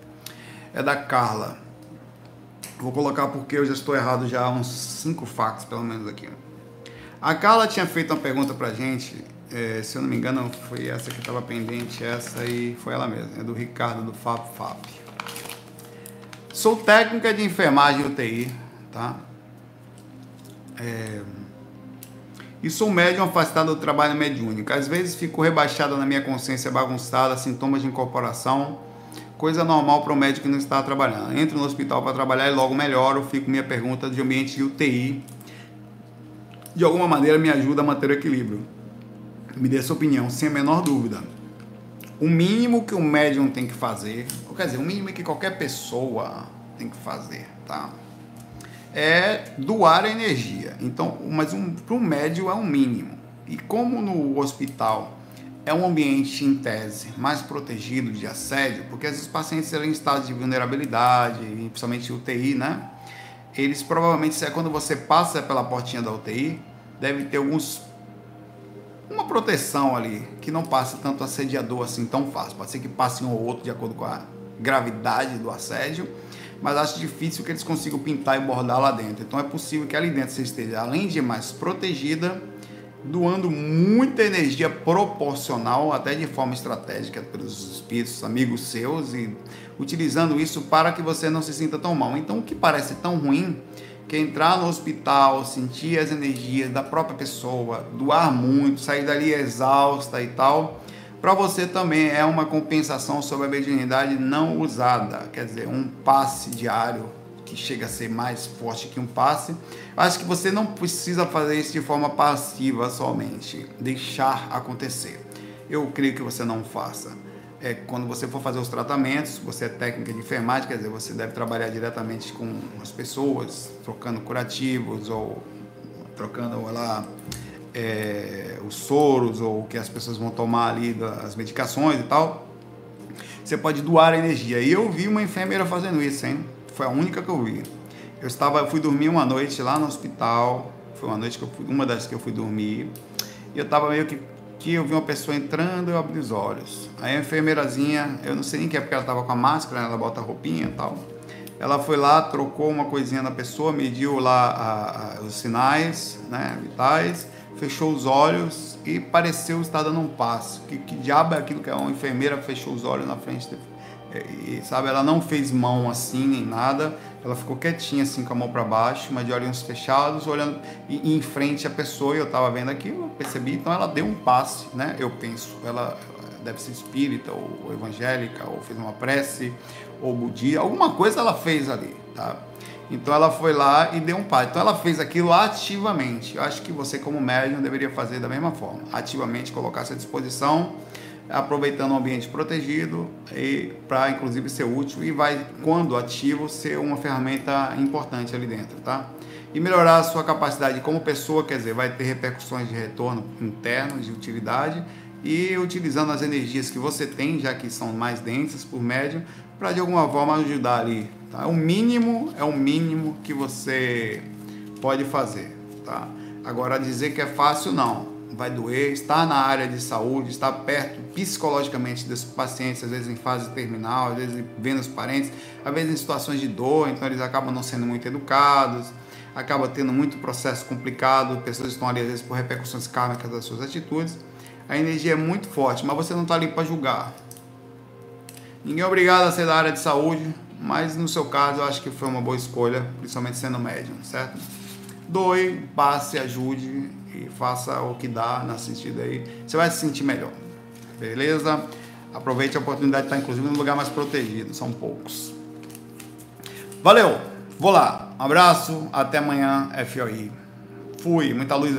é da Carla. Vou colocar porque eu já estou errado já há uns cinco fatos, pelo menos aqui. A Carla tinha feito uma pergunta pra gente, é, se eu não me engano, foi essa que estava pendente, essa e foi ela mesma, é do Ricardo do FAP FAP. Sou técnica de enfermagem UTI, tá? É, e sou médium afastado do trabalho mediúnico. Às vezes fico rebaixada na minha consciência bagunçada, sintomas de incorporação coisa normal para o médico que não está trabalhando. Entro no hospital para trabalhar e logo melhoro, fico minha pergunta de ambiente de UTI. De alguma maneira me ajuda a manter o equilíbrio. Me dê sua opinião, sem a menor dúvida. O mínimo que o médium tem que fazer, ou quer dizer, o mínimo que qualquer pessoa tem que fazer, tá? é doar energia. Então, mas um, para um médio é um mínimo. E como no hospital é um ambiente, em tese, mais protegido de assédio, porque esses pacientes em estado de vulnerabilidade, principalmente UTI, né? Eles provavelmente, é quando você passa pela portinha da UTI, deve ter alguns uma proteção ali, que não passe tanto assediador assim tão fácil. Pode ser que passe um ou outro de acordo com a gravidade do assédio, mas acho difícil que eles consigam pintar e bordar lá dentro. Então é possível que ali dentro você esteja, além de mais protegida, doando muita energia proporcional, até de forma estratégica, pelos espíritos, amigos seus, e utilizando isso para que você não se sinta tão mal. Então, o que parece tão ruim, que é entrar no hospital, sentir as energias da própria pessoa, doar muito, sair dali exausta e tal, para você também é uma compensação sobre a mediunidade não usada, quer dizer, um passe diário que chega a ser mais forte que um passe. Acho que você não precisa fazer isso de forma passiva somente, deixar acontecer. Eu creio que você não faça. É, quando você for fazer os tratamentos, você é técnica de enfermagem, quer dizer, você deve trabalhar diretamente com as pessoas, trocando curativos ou trocando lá é, os soros ou o que as pessoas vão tomar ali, as medicações e tal. Você pode doar energia. E eu vi uma enfermeira fazendo isso, hein? Foi a única que eu vi. Eu estava, eu fui dormir uma noite lá no hospital. Foi uma noite que eu fui, uma das que eu fui dormir. E eu estava meio que que eu vi uma pessoa entrando, eu abri os olhos. Aí a enfermeirazinha, eu não sei nem que é porque ela estava com a máscara, ela bota a roupinha e tal. Ela foi lá, trocou uma coisinha na pessoa, mediu lá a, a, os sinais né, vitais, fechou os olhos e pareceu estar dando um passo. Que, que diabo é aquilo que uma enfermeira fechou os olhos na frente e, sabe, ela não fez mão assim nem nada, ela ficou quietinha assim com a mão para baixo, mas de olhos fechados, olhando e, em frente à pessoa, e eu estava vendo aquilo, eu percebi, então ela deu um passe, né? Eu penso, ela deve ser espírita ou evangélica, ou fez uma prece, ou budista, alguma coisa ela fez ali, tá? Então ela foi lá e deu um passe. Então ela fez aquilo ativamente. Eu acho que você, como médium, deveria fazer da mesma forma. Ativamente colocar-se à disposição aproveitando o ambiente protegido e para inclusive ser útil e vai quando ativo ser uma ferramenta importante ali dentro, tá? E melhorar a sua capacidade como pessoa, quer dizer, vai ter repercussões de retorno interno, de utilidade e utilizando as energias que você tem, já que são mais densas por médio, para de alguma forma ajudar ali, tá? O mínimo é o mínimo que você pode fazer, tá? Agora dizer que é fácil não vai doer, estar na área de saúde, estar perto psicologicamente desses pacientes, às vezes em fase terminal, às vezes vendo os parentes, às vezes em situações de dor, então eles acabam não sendo muito educados, acaba tendo muito processo complicado, pessoas estão ali às vezes por repercussões kármicas das suas atitudes. A energia é muito forte, mas você não está ali para julgar. Ninguém é obrigado a ser da área de saúde, mas no seu caso eu acho que foi uma boa escolha, principalmente sendo médium, certo? Doe, passe, ajude e faça o que dá na sentido aí. Você vai se sentir melhor. Beleza? Aproveite a oportunidade de estar, inclusive, num lugar mais protegido. São poucos. Valeu! Vou lá. Um abraço. Até amanhã, FOI. Fui. Muita luz aí.